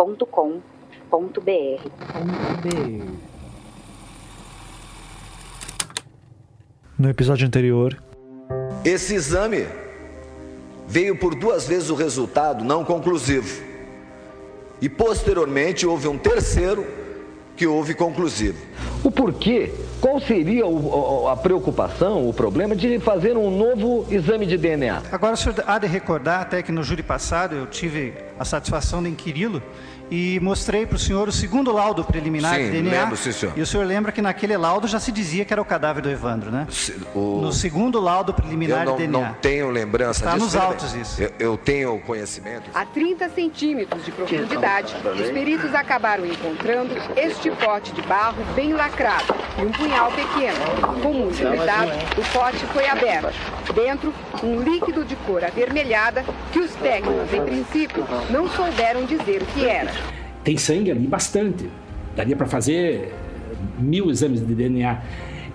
contato@projetohumanos.com.br. No episódio anterior, esse exame veio por duas vezes o resultado não conclusivo. E posteriormente houve um terceiro que houve conclusivo. O porquê? Qual seria o, a preocupação, o problema de fazer um novo exame de DNA? Agora, o senhor há de recordar até que no júri passado eu tive a satisfação de inquiri-lo e mostrei para o senhor o segundo laudo preliminar sim, de DNA. Lembro, sim, senhor. E o senhor lembra que naquele laudo já se dizia que era o cadáver do Evandro, né? O... No segundo laudo preliminar eu não, de DNA. não tenho lembrança Está disso. nos autos isso. Eu, eu, tenho conhecimento. A 30 centímetros de profundidade, os peritos acabaram encontrando este pote de barro bem lacrado e um punhal pequeno. Com muito cuidado, o pote foi aberto. Dentro, um líquido de cor avermelhada que os técnicos, em princípio, não souberam dizer o que era. Tem sangue ali bastante. Daria para fazer mil exames de DNA.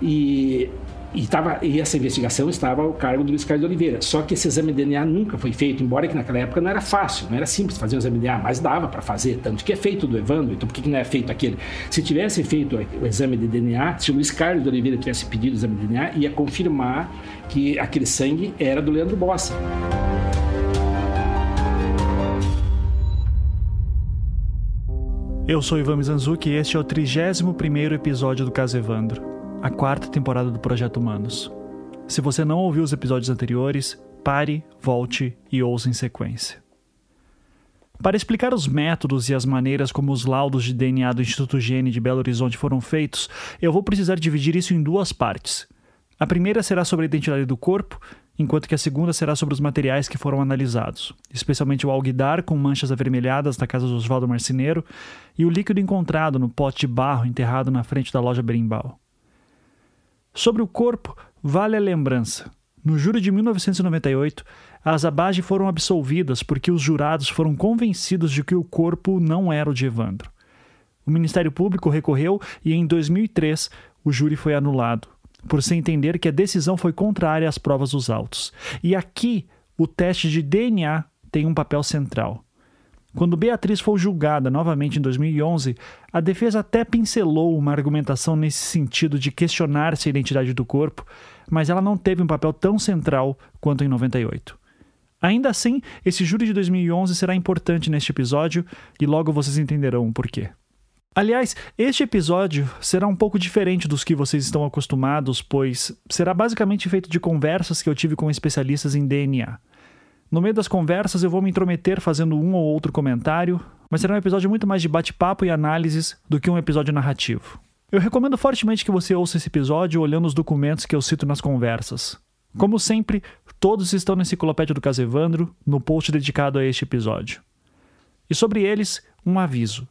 E, e, tava, e essa investigação estava ao cargo do Luiz Carlos Oliveira. Só que esse exame de DNA nunca foi feito, embora que naquela época não era fácil, não era simples fazer um exame de DNA, mas dava para fazer. Tanto que é feito do Evandro, então por que, que não é feito aquele? Se tivesse feito o exame de DNA, se o Luiz Carlos Oliveira tivesse pedido o exame de DNA, ia confirmar que aquele sangue era do Leandro Bossi. Eu sou Ivan Mizanzuki e este é o 31º episódio do Caso Evandro, a quarta temporada do Projeto Humanos. Se você não ouviu os episódios anteriores, pare, volte e ouça em sequência. Para explicar os métodos e as maneiras como os laudos de DNA do Instituto Gene de Belo Horizonte foram feitos, eu vou precisar dividir isso em duas partes. A primeira será sobre a identidade do corpo enquanto que a segunda será sobre os materiais que foram analisados, especialmente o alguidar com manchas avermelhadas da casa do Oswaldo Marceneiro e o líquido encontrado no pote de barro enterrado na frente da loja Berimbau. Sobre o corpo, vale a lembrança. No júri de 1998, as Abage foram absolvidas porque os jurados foram convencidos de que o corpo não era o de Evandro. O Ministério Público recorreu e, em 2003, o júri foi anulado por se entender que a decisão foi contrária às provas dos autos. E aqui, o teste de DNA tem um papel central. Quando Beatriz foi julgada novamente em 2011, a defesa até pincelou uma argumentação nesse sentido de questionar-se a identidade do corpo, mas ela não teve um papel tão central quanto em 98. Ainda assim, esse júri de 2011 será importante neste episódio e logo vocês entenderão o porquê. Aliás, este episódio será um pouco diferente dos que vocês estão acostumados, pois será basicamente feito de conversas que eu tive com especialistas em DNA. No meio das conversas eu vou me intrometer fazendo um ou outro comentário, mas será um episódio muito mais de bate-papo e análises do que um episódio narrativo. Eu recomendo fortemente que você ouça esse episódio olhando os documentos que eu cito nas conversas. Como sempre, todos estão na Enciclopédia do Caso Evandro, no post dedicado a este episódio. E sobre eles, um aviso.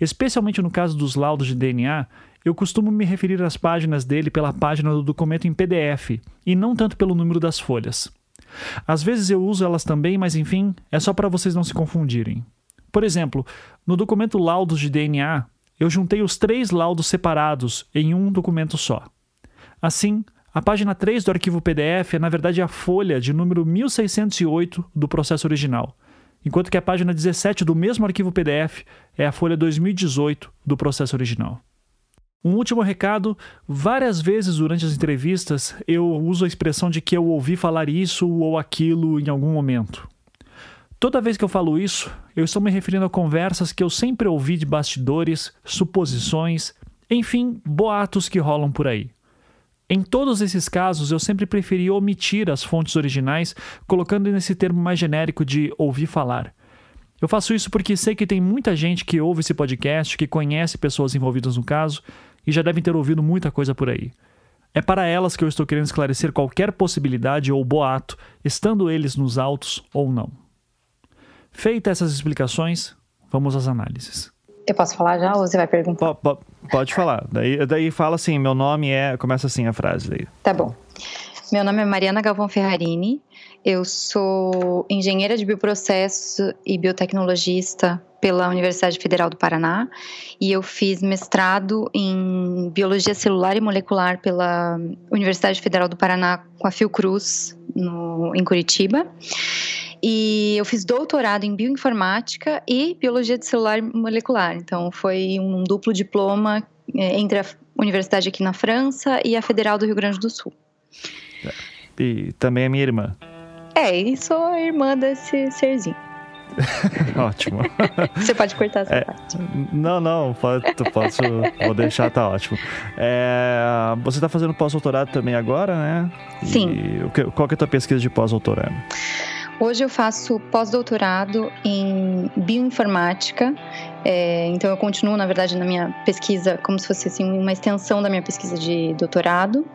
Especialmente no caso dos laudos de DNA, eu costumo me referir às páginas dele pela página do documento em PDF e não tanto pelo número das folhas. Às vezes eu uso elas também, mas enfim, é só para vocês não se confundirem. Por exemplo, no documento Laudos de DNA, eu juntei os três laudos separados em um documento só. Assim, a página 3 do arquivo PDF é na verdade a folha de número 1608 do processo original enquanto que a página 17 do mesmo arquivo PDF é a folha 2018 do processo original. Um último recado: várias vezes durante as entrevistas eu uso a expressão de que eu ouvi falar isso ou aquilo em algum momento. Toda vez que eu falo isso, eu estou me referindo a conversas que eu sempre ouvi de bastidores, suposições, enfim, boatos que rolam por aí. Em todos esses casos, eu sempre preferi omitir as fontes originais, colocando nesse termo mais genérico de ouvir falar. Eu faço isso porque sei que tem muita gente que ouve esse podcast, que conhece pessoas envolvidas no caso e já devem ter ouvido muita coisa por aí. É para elas que eu estou querendo esclarecer qualquer possibilidade ou boato, estando eles nos autos ou não. Feitas essas explicações, vamos às análises. Eu posso falar já ou você vai perguntar? P pode falar. Daí, daí fala assim, meu nome é. Começa assim a frase daí. Tá bom. Meu nome é Mariana Galvão Ferrarini. Eu sou engenheira de bioprocesso e biotecnologista pela Universidade Federal do Paraná e eu fiz mestrado em biologia celular e molecular pela Universidade Federal do Paraná com a Fiocruz no, em Curitiba. E eu fiz doutorado em bioinformática e biologia de celular molecular. Então foi um duplo diploma é, entre a universidade aqui na França e a Federal do Rio Grande do Sul. E também é minha irmã. É, e sou a irmã desse serzinho. ótimo. Você pode cortar essa é, parte. Não, não, pode, posso, vou deixar, tá ótimo. É, você está fazendo pós-doutorado também agora, né? Sim. E, qual que é a tua pesquisa de pós-doutorado? Hoje eu faço pós-doutorado em bioinformática. É, então eu continuo, na verdade, na minha pesquisa como se fosse assim, uma extensão da minha pesquisa de doutorado.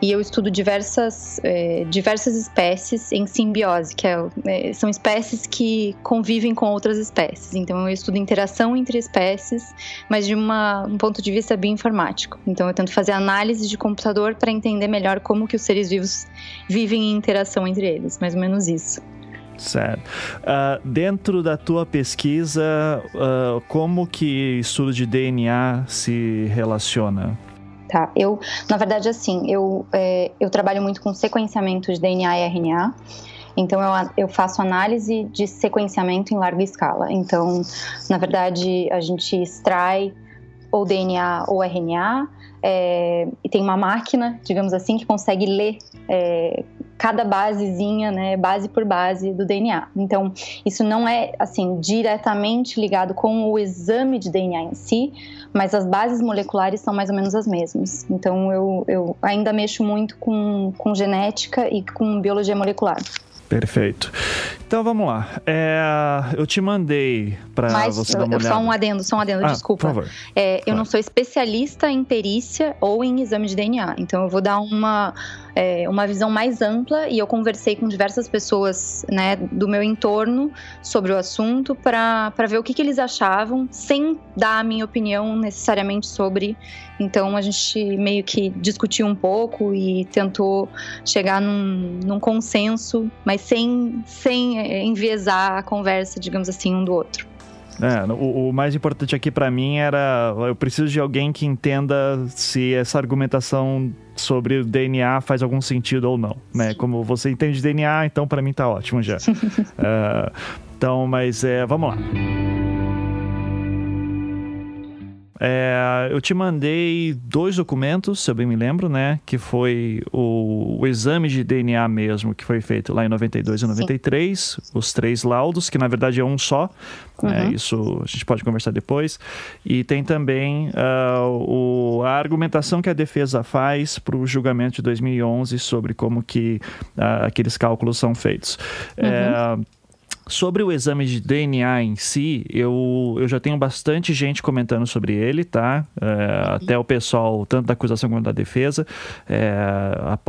E eu estudo diversas, é, diversas espécies em simbiose, que é, é, são espécies que convivem com outras espécies. Então eu estudo interação entre espécies, mas de uma, um ponto de vista bioinformático. Então eu tento fazer análise de computador para entender melhor como que os seres vivos vivem em interação entre eles, mais ou menos isso. Certo. Uh, dentro da tua pesquisa, uh, como que estudo de DNA se relaciona? Tá, eu, na verdade, assim, eu, é, eu trabalho muito com sequenciamento de DNA e RNA. Então, eu, eu faço análise de sequenciamento em larga escala. Então, na verdade, a gente extrai ou DNA ou RNA, é, e tem uma máquina, digamos assim, que consegue ler é, cada basezinha, né, base por base do DNA. Então, isso não é assim diretamente ligado com o exame de DNA em si, mas as bases moleculares são mais ou menos as mesmas. Então, eu, eu ainda mexo muito com, com genética e com biologia molecular. Perfeito. Então vamos lá. É, eu te mandei para você dar uma olhada. Só um adendo, só um adendo, ah, desculpa. Por favor. É, eu não sou especialista em perícia ou em exame de DNA, então eu vou dar uma é, uma visão mais ampla e eu conversei com diversas pessoas né, do meu entorno sobre o assunto para ver o que, que eles achavam, sem dar a minha opinião necessariamente sobre. Então a gente meio que discutiu um pouco e tentou chegar num, num consenso, mas sem, sem é, enviesar a conversa, digamos assim, um do outro. É, o, o, mais importante aqui para mim era eu preciso de alguém que entenda se essa argumentação sobre o DNA faz algum sentido ou não, né? Como você entende DNA, então para mim tá ótimo já. uh, então, mas é, vamos lá. É, eu te mandei dois documentos, se eu bem me lembro, né? Que foi o, o, exame de DNA mesmo, que foi feito lá em 92 e 93, Sim. os três laudos, que na verdade é um só. Uhum. É, isso a gente pode conversar depois. E tem também uh, o, a argumentação que a defesa faz para o julgamento de 2011 sobre como que uh, aqueles cálculos são feitos. Uhum. É, Sobre o exame de DNA em si, eu, eu já tenho bastante gente comentando sobre ele, tá? É, até o pessoal, tanto da acusação quanto da defesa. É,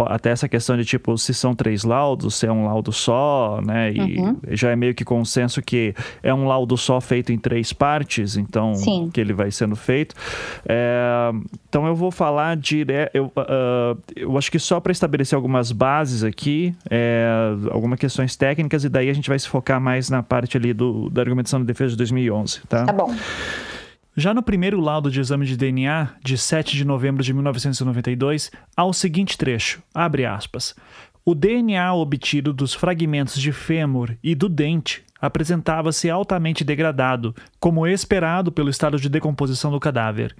até essa questão de, tipo, se são três laudos, se é um laudo só, né? E uhum. já é meio que consenso que é um laudo só feito em três partes, então, Sim. que ele vai sendo feito. É, então, eu vou falar direto... Eu, uh, eu acho que só para estabelecer algumas bases aqui, é, algumas questões técnicas, e daí a gente vai se focar mais na parte ali do, da argumentação da defesa de 2011, tá? Tá bom. Já no primeiro laudo de exame de DNA, de 7 de novembro de 1992, há o seguinte trecho, abre aspas, o DNA obtido dos fragmentos de fêmur e do dente apresentava-se altamente degradado, como esperado pelo estado de decomposição do cadáver.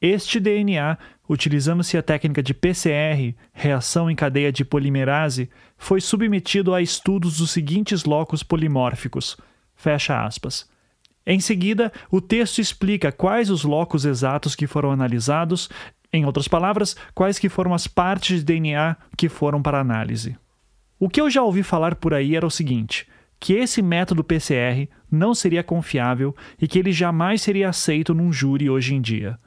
Este DNA, utilizando-se a técnica de PCR, reação em cadeia de polimerase, foi submetido a estudos dos seguintes locos polimórficos. Fecha aspas. Em seguida, o texto explica quais os locos exatos que foram analisados, em outras palavras, quais que foram as partes de DNA que foram para análise. O que eu já ouvi falar por aí era o seguinte: que esse método PCR não seria confiável e que ele jamais seria aceito num júri hoje em dia.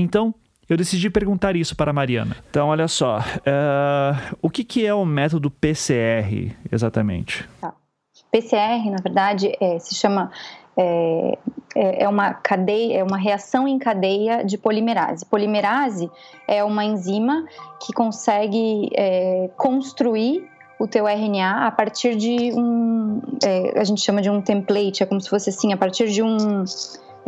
Então, eu decidi perguntar isso para a Mariana. Então, olha só, uh, o que, que é o método PCR exatamente? Tá. PCR, na verdade, é, se chama é, é, é uma cadeia, é uma reação em cadeia de polimerase. Polimerase é uma enzima que consegue é, construir o teu RNA a partir de um, é, a gente chama de um template, é como se fosse assim, a partir de um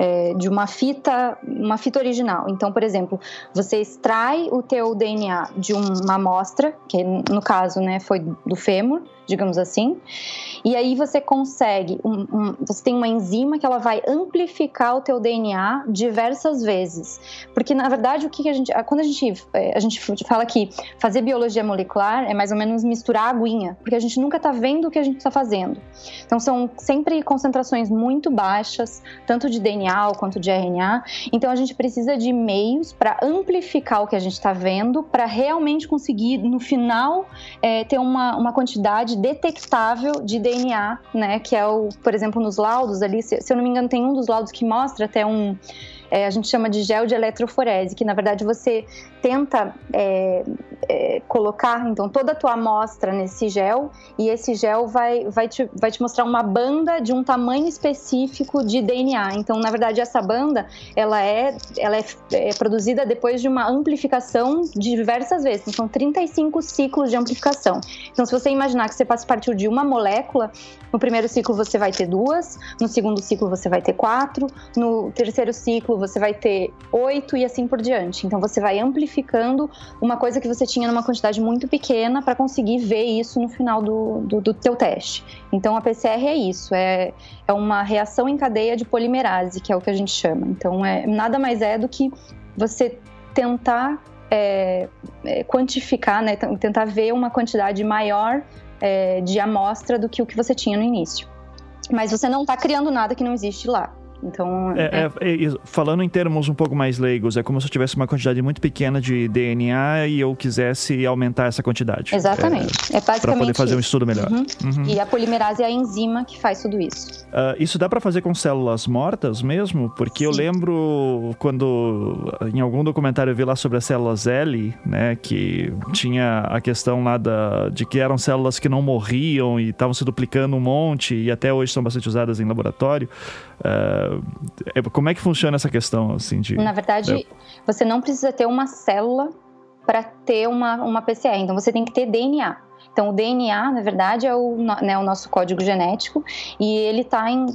é, de uma fita, uma fita original. Então, por exemplo, você extrai o teu DNA de uma amostra, que no caso, né, foi do fêmur, digamos assim. E aí você consegue, um, um, você tem uma enzima que ela vai amplificar o teu DNA diversas vezes. Porque na verdade o que a gente, quando a gente é, a gente fala que fazer biologia molecular é mais ou menos misturar aguinha, porque a gente nunca está vendo o que a gente está fazendo. Então são sempre concentrações muito baixas, tanto de DNA quanto de RNA. Então a gente precisa de meios para amplificar o que a gente está vendo, para realmente conseguir no final é, ter uma, uma quantidade detectável de DNA, né? Que é o, por exemplo, nos laudos ali, se, se eu não me engano, tem um dos laudos que mostra até um é, a gente chama de gel de eletroforese, que na verdade você tenta é, é, colocar então toda a tua amostra nesse gel e esse gel vai, vai, te, vai te mostrar uma banda de um tamanho específico de DNA. Então, na verdade, essa banda ela é, ela é, é produzida depois de uma amplificação de diversas vezes. Então, são 35 ciclos de amplificação. Então, se você imaginar que você passa a partir de uma molécula, no primeiro ciclo você vai ter duas, no segundo ciclo você vai ter quatro, no terceiro ciclo você vai ter oito e assim por diante. Então, você vai amplificando uma coisa que você tinha numa quantidade muito pequena para conseguir ver isso no final do, do, do, teu teste. Então a PCR é isso, é, é uma reação em cadeia de polimerase, que é o que a gente chama. Então é nada mais é do que você tentar é, é, quantificar, né, tentar ver uma quantidade maior é, de amostra do que o que você tinha no início. Mas você não está criando nada que não existe lá. Então, é, é... É, é falando em termos um pouco mais leigos, é como se eu tivesse uma quantidade muito pequena de DNA e eu quisesse aumentar essa quantidade. Exatamente. É, é basicamente para poder fazer isso. um estudo melhor. Uhum. Uhum. E a polimerase é a enzima que faz tudo isso. Uh, isso dá para fazer com células mortas mesmo? Porque Sim. eu lembro quando em algum documentário eu vi lá sobre as células L, né, que tinha a questão lá da, de que eram células que não morriam e estavam se duplicando um monte e até hoje são bastante usadas em laboratório. Uh, como é que funciona essa questão? Assim, de, Na verdade, é... você não precisa ter uma célula para ter uma, uma PCR, então você tem que ter DNA. Então, o DNA, na verdade, é o, né, o nosso código genético e ele está em,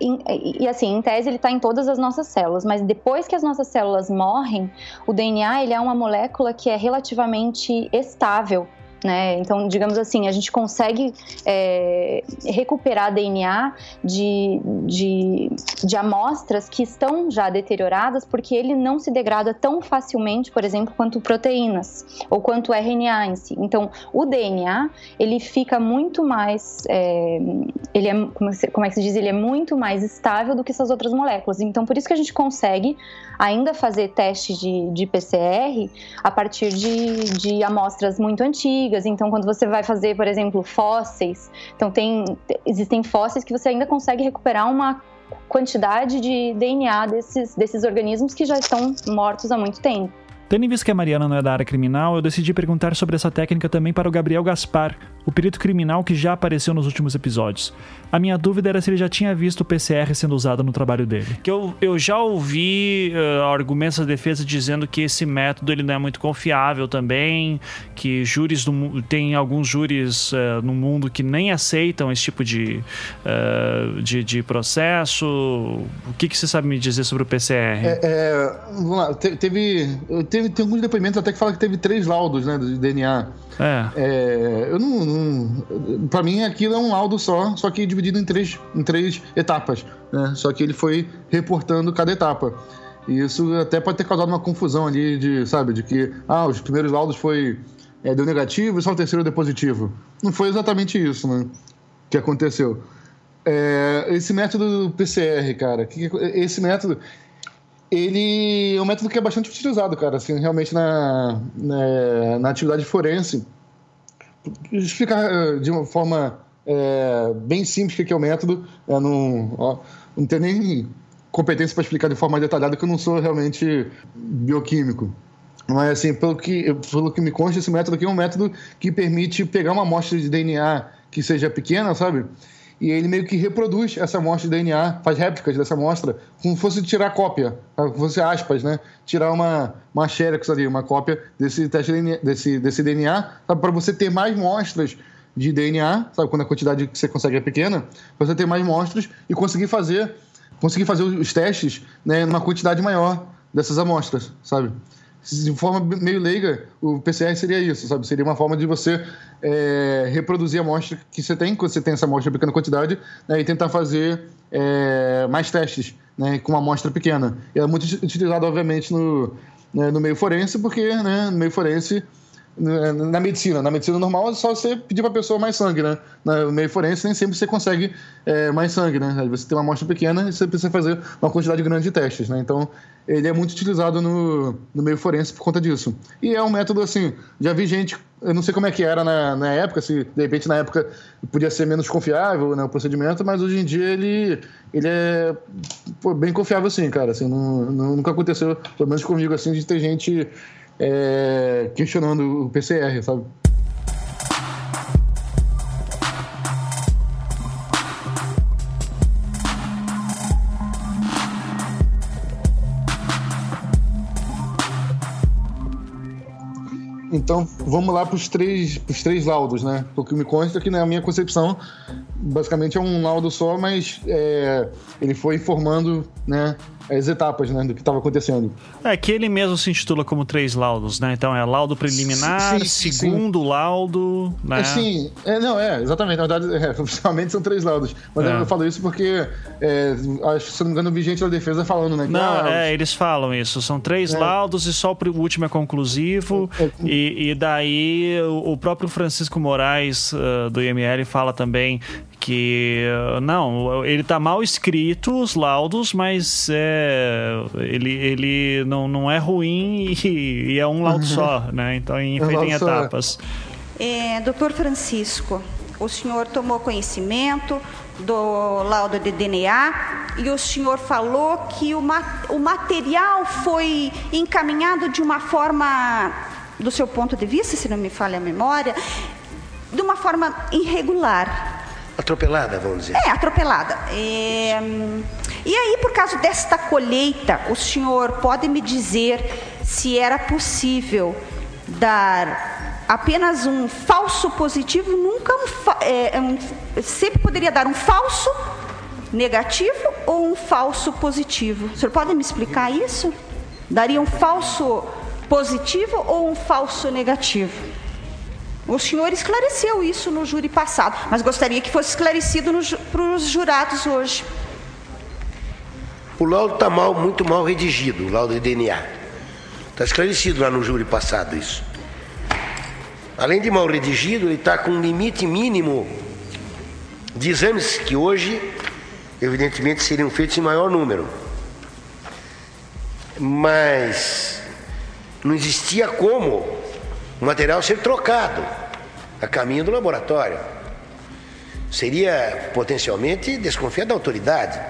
em, e assim, em tese ele está em todas as nossas células, mas depois que as nossas células morrem, o DNA ele é uma molécula que é relativamente estável né? Então, digamos assim, a gente consegue é, recuperar DNA de, de, de amostras que estão já deterioradas porque ele não se degrada tão facilmente, por exemplo, quanto proteínas ou quanto RNA em si. Então, o DNA, ele fica muito mais, é, ele é, como, é que se diz, ele é muito mais estável do que essas outras moléculas. Então, por isso que a gente consegue ainda fazer teste de, de PCR a partir de, de amostras muito antigas. Então, quando você vai fazer, por exemplo, fósseis, então tem, existem fósseis que você ainda consegue recuperar uma quantidade de DNA desses, desses organismos que já estão mortos há muito tempo. Tendo em vista que a Mariana não é da área criminal, eu decidi perguntar sobre essa técnica também para o Gabriel Gaspar, o perito criminal que já apareceu nos últimos episódios. A minha dúvida era se ele já tinha visto o PCR sendo usado no trabalho dele. Que eu, eu já ouvi uh, argumentos da defesa dizendo que esse método ele não é muito confiável também, que júris do, tem alguns júris uh, no mundo que nem aceitam esse tipo de, uh, de, de, processo. O que, que você sabe me dizer sobre o PCR? É, é, vamos lá, teve, teve, tem alguns depoimentos até que falam que teve três laudos né, de DNA. É. é eu não, não para mim aquilo é um laudo só, só que dividido em três, em três etapas, né? Só que ele foi reportando cada etapa. E isso até pode ter causado uma confusão ali de, sabe, de que ah, os primeiros laudos foi é, deu negativo e só o terceiro deu positivo. Não foi exatamente isso, né? Que aconteceu. É, esse método PCR, cara, que, esse método ele é um método que é bastante utilizado, cara, assim, realmente na, na, na atividade forense. Explicar eh, de uma forma é, bem simples o que é o método, é, não, ó, não tenho nem competência para explicar de forma detalhada, que eu não sou realmente bioquímico. Mas, assim, pelo que, pelo que me consta, esse método aqui é um método que permite pegar uma amostra de DNA que seja pequena, sabe? E ele meio que reproduz essa amostra de DNA, faz réplicas dessa amostra, como se fosse tirar cópia, como se fosse aspas, né? Tirar uma, uma xerox ali, uma cópia desse teste de DNA, desse, desse DNA, para você ter mais mostras de DNA, sabe, quando a quantidade que você consegue é pequena, para você ter mais mostras e conseguir fazer, conseguir fazer os testes né, numa quantidade maior dessas amostras, sabe? De forma meio leiga, o PCR seria isso, sabe? Seria uma forma de você é, reproduzir a amostra que você tem, quando você tem essa amostra em pequena quantidade, né, e tentar fazer é, mais testes né, com uma amostra pequena. E é muito utilizado, obviamente, no, né, no meio forense, porque né, no meio forense na medicina. Na medicina normal é só você pedir para a pessoa mais sangue, né? No meio forense nem sempre você consegue é, mais sangue, né? Você tem uma amostra pequena e você precisa fazer uma quantidade grande de testes, né? Então, ele é muito utilizado no, no meio forense por conta disso. E é um método, assim, já vi gente, eu não sei como é que era na, na época, se de repente na época podia ser menos confiável né, o procedimento, mas hoje em dia ele, ele é pô, bem confiável, sim, cara. Assim, não, não, nunca aconteceu, pelo menos comigo, assim, de ter gente é, questionando o PCR, sabe? Então, vamos lá para os três, três laudos, né? O que me consta é que, na minha concepção, basicamente é um laudo só, mas é, ele foi informando né, as etapas né, do que estava acontecendo. É que ele mesmo se intitula como três laudos, né? Então é laudo preliminar, sim, sim, segundo sim. laudo, né? É, sim, é, não, é, exatamente. Na verdade, é, oficialmente são três laudos. Mas é. eu falo isso porque, é, acho, se não me engano, o vigente da defesa falando, né? Não, ah, é, eles falam isso. São três laudos e só o último é conclusivo. É, e, e, daí o próprio Francisco Moraes, uh, do IML, fala também que não, ele tá mal escrito os laudos, mas é, ele, ele não, não é ruim e, e é um laudo só, né? Então, em, é feito em etapas. É, doutor Francisco, o senhor tomou conhecimento do laudo de DNA e o senhor falou que o, ma o material foi encaminhado de uma forma, do seu ponto de vista, se não me falha a memória, de uma forma irregular. Atropelada, vamos dizer. É, atropelada. É... E aí, por causa desta colheita, o senhor pode me dizer se era possível dar apenas um falso positivo, nunca um, fa... é, um... sempre poderia dar um falso negativo ou um falso positivo. O senhor pode me explicar isso? Daria um falso positivo ou um falso negativo? O senhor esclareceu isso no júri passado, mas gostaria que fosse esclarecido para os jurados hoje. O laudo está mal, muito mal redigido, o laudo de DNA. Está esclarecido lá no júri passado isso. Além de mal redigido, ele está com um limite mínimo de exames que hoje, evidentemente, seriam feitos em maior número. Mas não existia como o material ser trocado a caminho do laboratório. Seria potencialmente desconfiar da autoridade,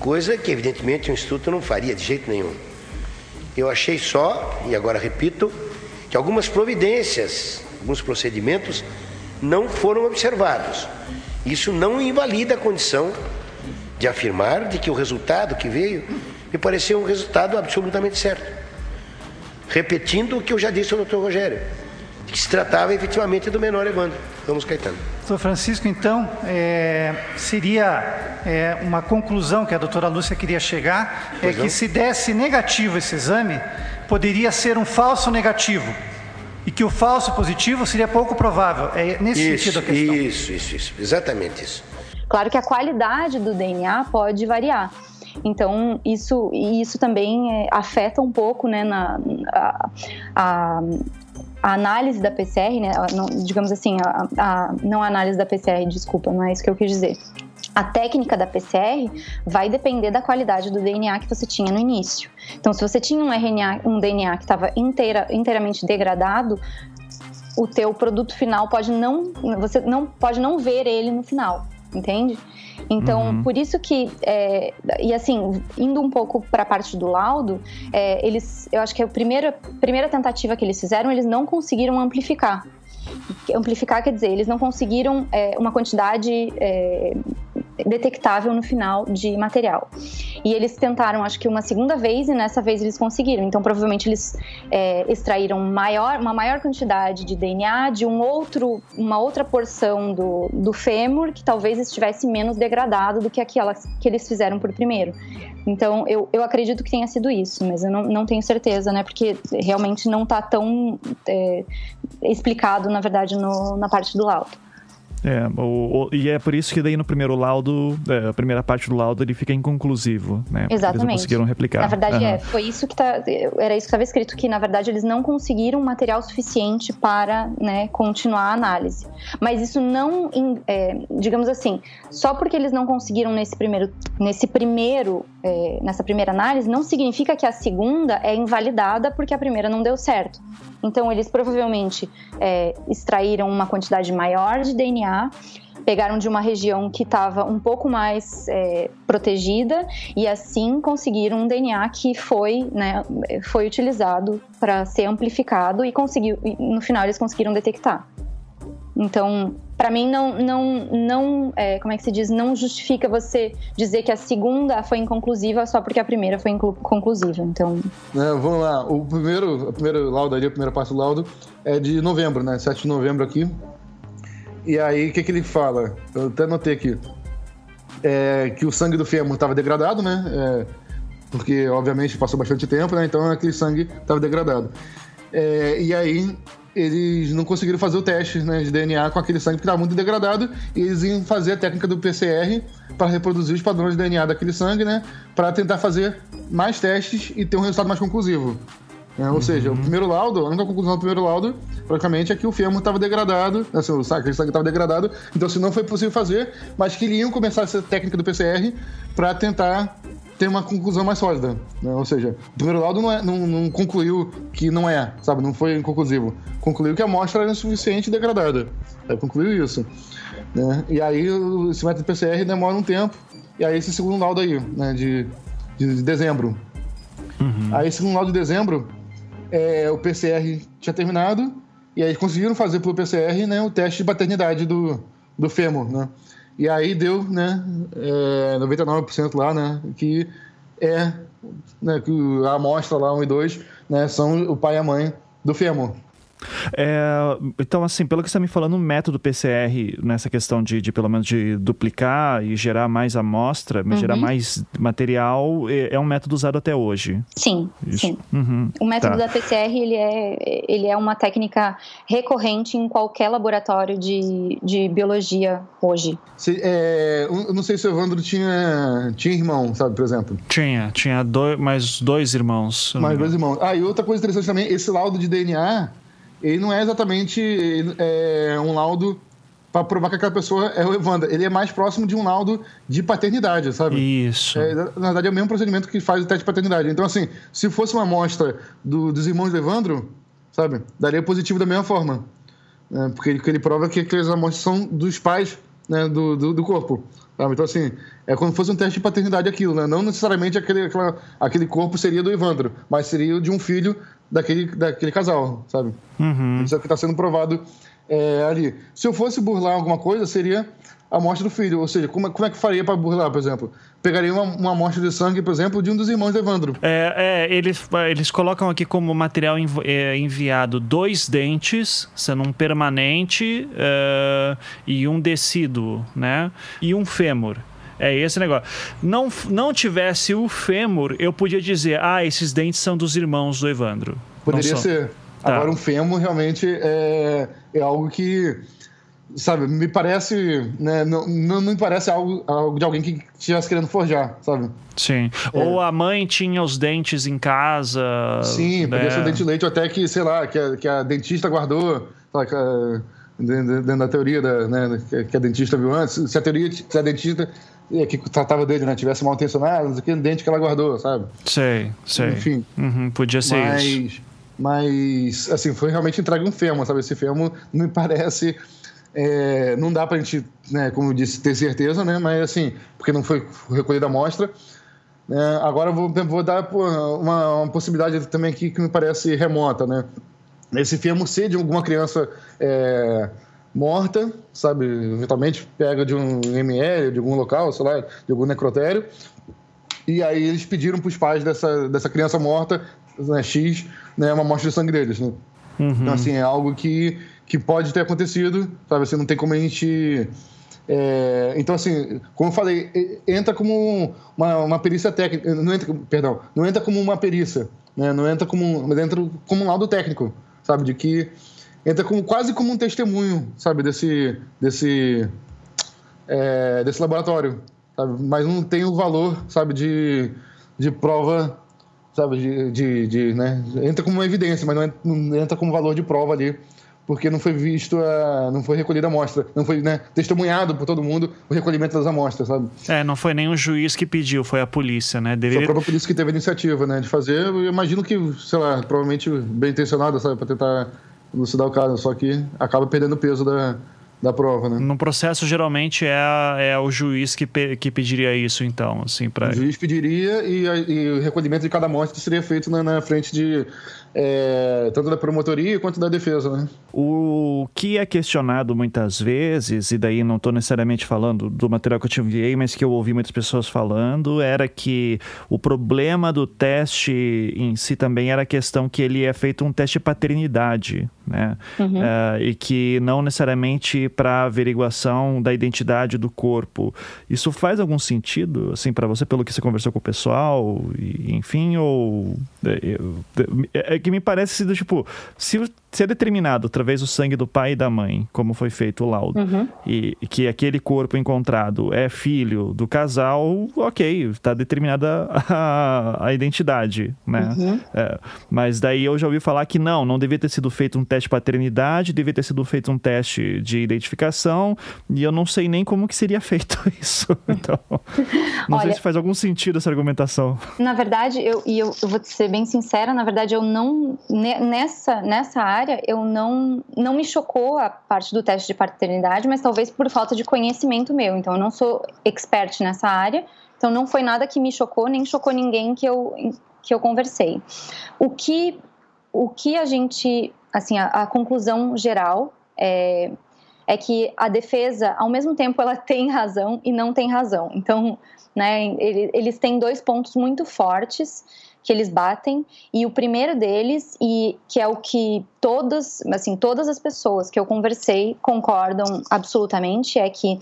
coisa que evidentemente o Instituto não faria de jeito nenhum. Eu achei só, e agora repito, que algumas providências, alguns procedimentos não foram observados. Isso não invalida a condição de afirmar de que o resultado que veio me pareceu um resultado absolutamente certo repetindo o que eu já disse ao doutor Rogério, que se tratava efetivamente do menor Evandro. Vamos, Caetano. Doutor Francisco, então, é, seria é, uma conclusão que a doutora Lúcia queria chegar, é pois é não? que se desse negativo esse exame, poderia ser um falso negativo. E que o falso positivo seria pouco provável. É nesse isso, sentido a questão. Isso, isso, isso. Exatamente isso. Claro que a qualidade do DNA pode variar. Então, isso, isso também é, afeta um pouco né, na, a, a, a análise da PCR, né, não, digamos assim, a, a, não a análise da PCR, desculpa, não é isso que eu quis dizer. A técnica da PCR vai depender da qualidade do DNA que você tinha no início. Então, se você tinha um, RNA, um DNA que estava inteira, inteiramente degradado, o teu produto final pode não, você não pode não ver ele no final, entende? Então, uhum. por isso que, é, e assim, indo um pouco para a parte do laudo, é, eles, eu acho que a primeira, primeira tentativa que eles fizeram, eles não conseguiram amplificar. Amplificar quer dizer, eles não conseguiram é, uma quantidade é, detectável no final de material. E eles tentaram, acho que uma segunda vez, e nessa vez eles conseguiram. Então, provavelmente eles é, extraíram maior, uma maior quantidade de DNA de um outro, uma outra porção do, do fêmur que talvez estivesse menos degradado do que aquela que eles fizeram por primeiro. Então, eu, eu acredito que tenha sido isso, mas eu não, não tenho certeza, né? Porque realmente não está tão é, explicado, na verdade, no, na parte do laudo. É, o, o, e é por isso que daí no primeiro laudo, é, a primeira parte do laudo, ele fica inconclusivo, né? Exatamente. Eles não conseguiram replicar. Na verdade, uhum. é, foi isso que tá, era isso que estava escrito, que na verdade eles não conseguiram material suficiente para né, continuar a análise. Mas isso não, é, digamos assim, só porque eles não conseguiram nesse primeiro, nesse primeiro, é, nessa primeira análise, não significa que a segunda é invalidada porque a primeira não deu certo. Então, eles provavelmente é, extraíram uma quantidade maior de DNA, pegaram de uma região que estava um pouco mais é, protegida e assim conseguiram um DNA que foi, né, foi utilizado para ser amplificado e conseguiu, no final eles conseguiram detectar. Então, para mim não não não é, como é que se diz? Não justifica você dizer que a segunda foi inconclusiva só porque a primeira foi conclusiva então. É, vamos lá. O primeiro a primeira laudo ali a primeira parte do laudo é de novembro né? 7 de novembro aqui. E aí o que que ele fala? Eu até notei aqui. É, que o sangue do fêmur estava degradado né? É, porque obviamente passou bastante tempo né? Então aquele sangue estava degradado. É, e aí eles não conseguiram fazer o teste né, de DNA com aquele sangue que estava muito degradado e eles iam fazer a técnica do PCR para reproduzir os padrões de DNA daquele sangue, né, para tentar fazer mais testes e ter um resultado mais conclusivo. É, ou uhum. seja, o primeiro laudo, a única conclusão do primeiro laudo, praticamente, é que o fêmur estava degradado, assim, o sangue estava degradado, então se não foi possível fazer, mas que eles iam começar essa técnica do PCR para tentar ter uma conclusão mais sólida. Né? Ou seja, o primeiro laudo não, é, não, não, concluiu que não é, sabe? Não foi inconclusivo. Concluiu que a amostra era insuficiente e degradada. É, concluiu isso. Né? E aí, esse método PCR demora um tempo. E aí, esse segundo laudo aí, né? de, de, de dezembro. Uhum. Aí, segundo laudo de dezembro, é, o PCR tinha terminado. E aí, conseguiram fazer pelo PCR né, o teste de paternidade do, do fêmur, né? E aí deu, né, é, 99% lá, né, que é, né, que a amostra lá, 1 e 2, né, são o pai e a mãe do fêmur. É, então, assim, pelo que você está me falando, o método PCR, nessa questão de, de, pelo menos, de duplicar e gerar mais amostra, uhum. gerar mais material, é, é, um método usado até hoje. Sim, Isso. sim. Uhum. O método tá. da PCR, ele é, ele é uma técnica recorrente em qualquer laboratório de, de biologia hoje. Se, é, eu não sei se o Evandro tinha, tinha irmão, sabe, por exemplo? Tinha, tinha dois, mais dois irmãos. Mais dois irmãos. Ah, e outra coisa interessante também, esse laudo de DNA ele não é exatamente é, um laudo para provar que aquela pessoa é o Evandro. Ele é mais próximo de um laudo de paternidade, sabe? Isso. É, na verdade, é o mesmo procedimento que faz o teste de paternidade. Então, assim, se fosse uma amostra do, dos irmãos do Evandro, sabe? Daria positivo da mesma forma. Né? Porque ele, ele prova que aquelas amostras são dos pais né, do, do, do corpo. Sabe? Então, assim, é como se fosse um teste de paternidade aquilo, né? Não necessariamente aquele, aquela, aquele corpo seria do Evandro, mas seria de um filho daquele, daquele casal, sabe? Uhum. Isso é o que está sendo provado é, ali. Se eu fosse burlar alguma coisa, seria a morte do filho. Ou seja, como, como é que faria para burlar, por exemplo? Pegaria uma, uma amostra de sangue, por exemplo, de um dos irmãos de Evandro. É, é eles, eles colocam aqui como material env é, enviado dois dentes, sendo um permanente uh, e um decíduo, né? E um fêmur. É esse negócio. Não, não tivesse o fêmur, eu podia dizer, ah, esses dentes são dos irmãos do Evandro. Poderia ser. Tá. Agora, um fêmur realmente é, é algo que sabe, me parece, né, não, não, me parece algo, algo de alguém que estivesse querendo forjar, sabe? Sim. É. Ou a mãe tinha os dentes em casa. Sim, né? podia ser dente de leite, até que, sei lá, que a, que a dentista guardou, sabe, dentro da teoria da, né, que a dentista viu antes, se a teoria, se a dentista que tratava dele, né? Tivesse mal intencionado, não sei dente que ela guardou, sabe? Sei, sei. Enfim. Uhum, podia ser mas, isso. Mas, assim, foi realmente entregue um fêmur, sabe? Esse fêmur me parece. É, não dá pra gente, né, como eu disse, ter certeza, né? Mas, assim, porque não foi recolhida a amostra. É, agora vou, vou dar uma, uma, possibilidade também aqui que me parece remota, né? esse fêmur ser de alguma criança é, morta, sabe? Eventualmente pega de um ML, de algum local, sei lá, de algum necrotério. E aí eles pediram para os pais dessa, dessa criança morta, né, X, né, uma amostra de sangue deles, né? Uhum. Então, assim, é algo que, que pode ter acontecido, sabe? Assim, não tem como a gente... É, então, assim, como eu falei, entra como uma, uma perícia técnica, não entra, perdão, não entra como uma perícia, né? Não entra como, mas entra como um laudo técnico, sabe? De que entra como, quase como um testemunho, sabe? Desse, desse, é, desse laboratório, sabe? Mas não tem o valor, sabe? De, de prova, sabe? De, de, de né? Entra como uma evidência, mas não entra, não entra como valor de prova ali porque não foi visto, a, não foi recolhida a amostra, não foi né, testemunhado por todo mundo o recolhimento das amostras, sabe? É, não foi nem o juiz que pediu, foi a polícia, né? Deveria... Foi a própria polícia que teve a iniciativa, né, de fazer. Eu imagino que, sei lá, provavelmente bem intencionada, sabe, para tentar elucidar o caso, só que acaba perdendo o peso da, da prova, né? No processo, geralmente, é, é o juiz que, pe, que pediria isso, então, assim, para... O juiz pediria e, e, o recolhimento de cada amostra seria feito na, na frente de é, tanto da promotoria quanto da defesa, né? O que é questionado muitas vezes, e daí não estou necessariamente falando do material que eu te enviei, mas que eu ouvi muitas pessoas falando, era que o problema do teste em si também era a questão que ele é feito um teste de paternidade, né? Uhum. É, e que não necessariamente para averiguação da identidade do corpo. Isso faz algum sentido, assim, para você, pelo que você conversou com o pessoal, e, enfim, ou... É, é, é que me parece do tipo, se, se é determinado através do sangue do pai e da mãe, como foi feito o laudo, uhum. e, que aquele corpo encontrado é filho do casal, ok, está determinada a, a, identidade, né? Uhum. É, mas daí eu já ouvi falar que não, não devia ter sido feito um teste de paternidade, devia ter sido feito um teste de identificação, e eu não sei nem como que seria feito isso. Então, não Olha, sei se faz algum sentido essa argumentação. Na verdade, eu, e eu, eu vou te ser bem sincera, na verdade eu não nessa nessa área eu não não me chocou a parte do teste de paternidade, mas talvez por falta de conhecimento meu. Então eu não sou expert nessa área, então não foi nada que me chocou nem chocou ninguém que eu que eu conversei. O que o que a gente assim a, a conclusão geral é é que a defesa, ao mesmo tempo, ela tem razão e não tem razão. Então, né, eles têm dois pontos muito fortes que eles batem e o primeiro deles e que é o que todas, assim, todas as pessoas que eu conversei concordam absolutamente é que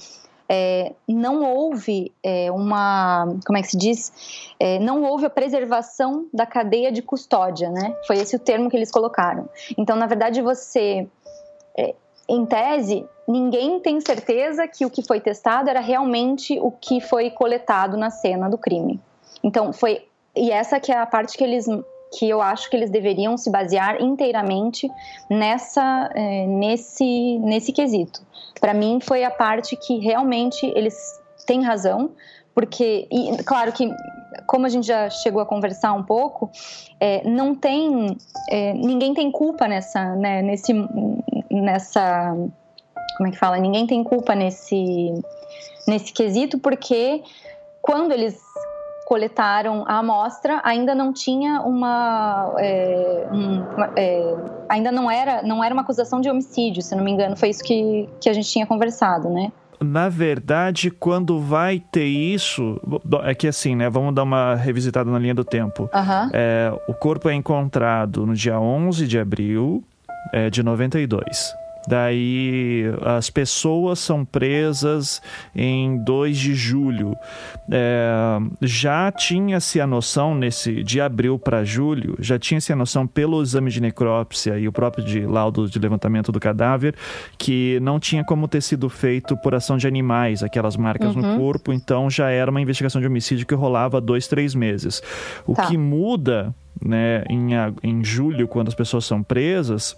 é, não houve é, uma, como é que se diz? É, não houve a preservação da cadeia de custódia, né? Foi esse o termo que eles colocaram. Então, na verdade, você, é, em tese, ninguém tem certeza que o que foi testado era realmente o que foi coletado na cena do crime. Então, foi e essa que é a parte que eles que eu acho que eles deveriam se basear inteiramente nessa é, nesse nesse quesito. Para mim foi a parte que realmente eles têm razão, porque e, claro que como a gente já chegou a conversar um pouco, é, não tem é, ninguém tem culpa nessa né, nesse nessa como é que fala ninguém tem culpa nesse nesse quesito porque quando eles coletaram a amostra ainda não tinha uma, é, uma é, ainda não era não era uma acusação de homicídio se não me engano foi isso que, que a gente tinha conversado né na verdade, quando vai ter isso, é que assim, né? Vamos dar uma revisitada na linha do tempo. Uhum. É, o corpo é encontrado no dia 11 de abril é, de 92. Daí as pessoas são presas em 2 de julho. É, já tinha-se a noção, nesse de abril para julho, já tinha-se a noção pelo exame de necrópsia e o próprio de laudo de levantamento do cadáver, que não tinha como ter sido feito por ação de animais, aquelas marcas uhum. no corpo, então já era uma investigação de homicídio que rolava dois, três meses. O tá. que muda né, em, em julho, quando as pessoas são presas,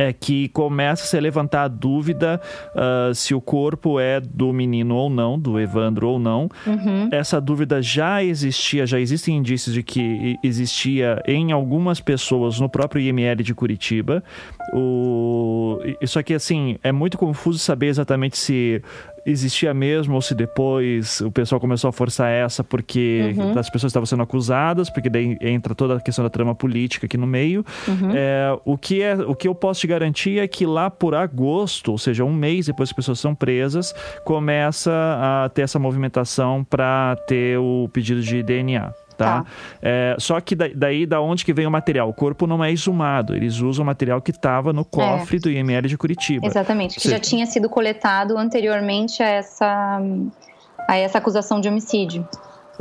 é que começa a se levantar a dúvida uh, se o corpo é do menino ou não, do Evandro ou não. Uhum. Essa dúvida já existia, já existem indícios de que existia em algumas pessoas no próprio IML de Curitiba. O... Isso aqui, assim, é muito confuso saber exatamente se existia mesmo ou se depois o pessoal começou a forçar essa porque Uhum. as pessoas estavam sendo acusadas, porque daí entra toda a questão da trama política aqui no meio. Uhum. É, o, que é, o que eu posso te garantir é que lá por agosto, ou seja, um mês depois que as pessoas são presas, começa a ter essa movimentação para ter o pedido de DNA. Tá? É, só que da- daí, da onde que vem o material? O corpo não é exumado, eles usam o material que estava no cofre do IML de Curitiba. Exatamente, que Ou já tinha sido coletado anteriormente a essa, a essa acusação de homicídio.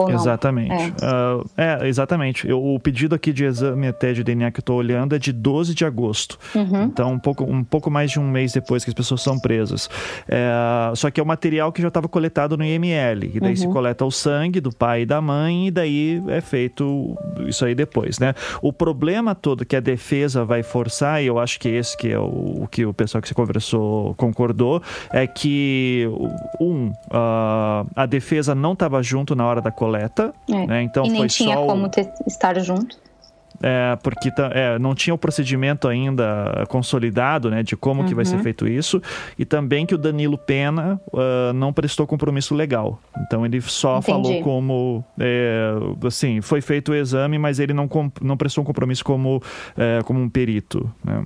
Ou não? Exatamente. É. Ah, é, exatamente. Eu- o pedido aqui de exame até de DNA que eu estou olhando é de 12 de agosto. Uhum. Então, um pouco, um pouco mais de um mês depois que as pessoas são presas. É, só que é o material que já estava coletado no IML. E daí se Uhum. coleta o sangue do pai e da mãe, e daí é feito isso aí depois, né? O problema todo que a defesa vai forçar, e eu acho que esse que é o, o que o pessoal que se conversou concordou, é que, um, ah, a defesa não estava junto na hora da coleta. É. né? Então e nem foi tinha só como ter- estar junto. é, porque é, não tinha o procedimento ainda consolidado, né, de como que vai ser Uhum. feito isso, e também que o Danilo Pena ah, não prestou compromisso legal. Então ele só Entendi. falou como, é, assim, foi feito o exame, mas ele não, não prestou um compromisso como, é, como um perito, né.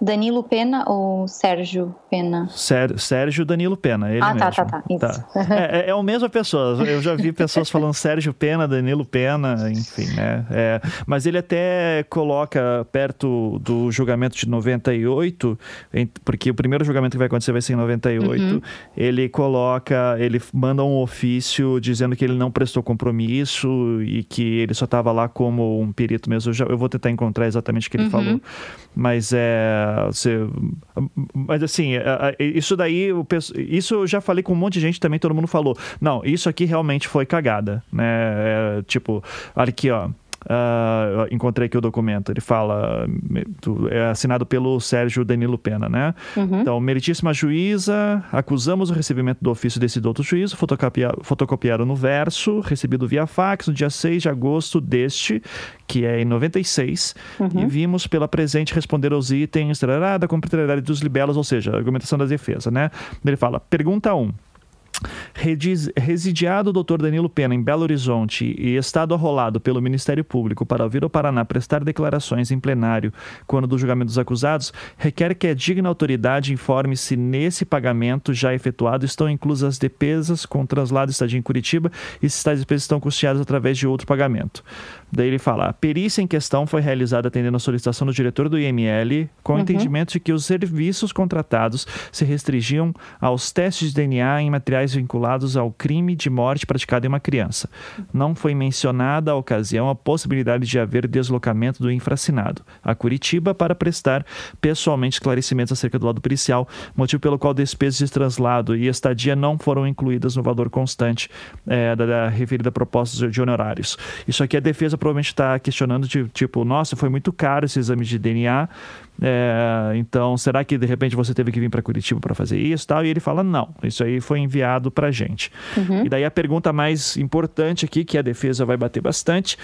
Danilo Pena ou Sérgio Pena? Sér- Sérgio Danilo Pena, ele Ah, tá, mesmo. tá, tá, isso. É, é, é a mesma pessoa. Eu já vi pessoas falando Sérgio Pena, Danilo Pena, enfim, né? É, mas ele até coloca perto do julgamento de 98, em- porque o primeiro julgamento que vai acontecer vai ser em 98. Uhum. Ele coloca, ele manda um ofício dizendo que ele não prestou compromisso e que ele só estava lá como um perito mesmo. Eu, já- eu vou tentar encontrar exatamente o que ele Uhum. falou. Mas é. Você, mas assim, é, é, isso daí, isso eu já falei com um monte de gente também, todo mundo falou. Não, isso aqui realmente foi cagada, né? É, tipo, olha aqui, ó. Eu encontrei aqui o documento. Ele fala, é assinado pelo Sérgio Danilo Pena, né? Uhum. Então, meritíssima juíza, acusamos o recebimento do ofício desse douto juízo, fotocopia, fotocopiaram no verso, recebido via fax no dia 6 de agosto deste, que é em 96, Uhum. e vimos pela presente responder aos itens tarará, da complementariedade dos libelos, ou seja, a argumentação da defesa, né? Ele fala, pergunta 1. Rediz- Residiado o doutor Danilo Pena em Belo Horizonte e estado arrolado pelo Ministério Público para vir ao Paraná prestar declarações em plenário quando do julgamento dos acusados, requer que a digna autoridade informe se nesse pagamento já efetuado estão inclusas as despesas com translado e estadia em Curitiba e se tais despesas estão custeadas através de outro pagamento. Daí ele fala: a perícia em questão foi realizada atendendo a solicitação do diretor do IML, com o Uhum. entendimento de que os serviços contratados se restringiam aos testes de DNA em materiais vinculados ao crime de morte praticado em uma criança. Não foi mencionada a ocasião a possibilidade de haver deslocamento do infracinado a Curitiba para prestar pessoalmente esclarecimentos acerca do lado pericial, motivo pelo qual despesas de translado e estadia não foram incluídas no valor constante eh, da, da referida proposta de honorários. Isso aqui a defesa provavelmente está questionando de tipo, nossa, foi muito caro esse exame de DNA. é, então, será que de repente você teve que vir para Curitiba para fazer isso e tal? E ele fala, não, isso aí foi enviado para gente. Uhum. E daí a pergunta mais importante aqui, que a defesa vai bater bastante,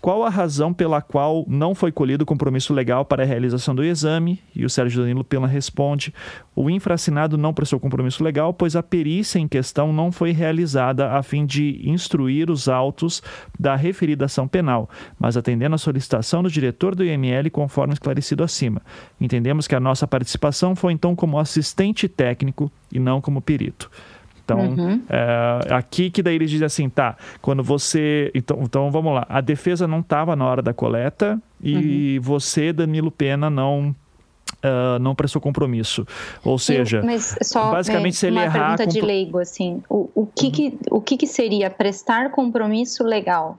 qual a razão pela qual não foi colhido compromisso legal para a realização do exame? E o Sérgio Danilo Pena responde: o infracinado não prestou compromisso legal, pois a perícia em questão não foi realizada a fim de instruir os autos da referida ação penal, mas atendendo à solicitação do diretor do IML, conforme esclarecido acima. Entendemos que a nossa participação foi então como assistente técnico e não como perito. Então, Uhum. é, aqui que daí ele diz assim, tá, quando você... Então, então vamos lá, a defesa não estava na hora da coleta e você, Danilo Pena, não... ah, não prestou compromisso. Ou seja, Eu- mas só basicamente é, se ele uma errar... pergunta de compro- leigo assim, o, o que que, o que que seria prestar compromisso legal?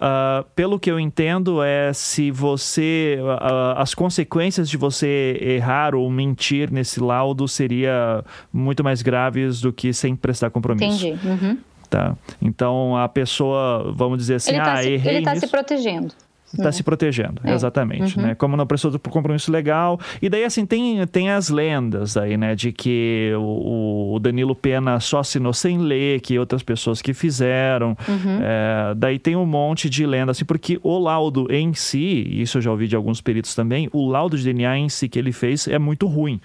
Ah, pelo que eu entendo, é se você. ah, as consequências de você errar ou mentir nesse laudo seria muito mais graves do que sem prestar compromisso. Entendi. Uhum. Tá. Então a pessoa, vamos dizer assim, ele está ah, se, errei ele tá nisso. se protegendo. Está se protegendo, é. exatamente, uhum. né? Como não prestou do compromisso legal. E daí, assim, tem, tem as lendas aí, né? De que o, o Danilo Pena só assinou sem ler, que outras pessoas que fizeram. Uhum. É, daí tem um monte de lendas, assim, porque o laudo em si, isso eu já ouvi de alguns peritos também, o laudo de DNA em si que ele fez é muito ruim.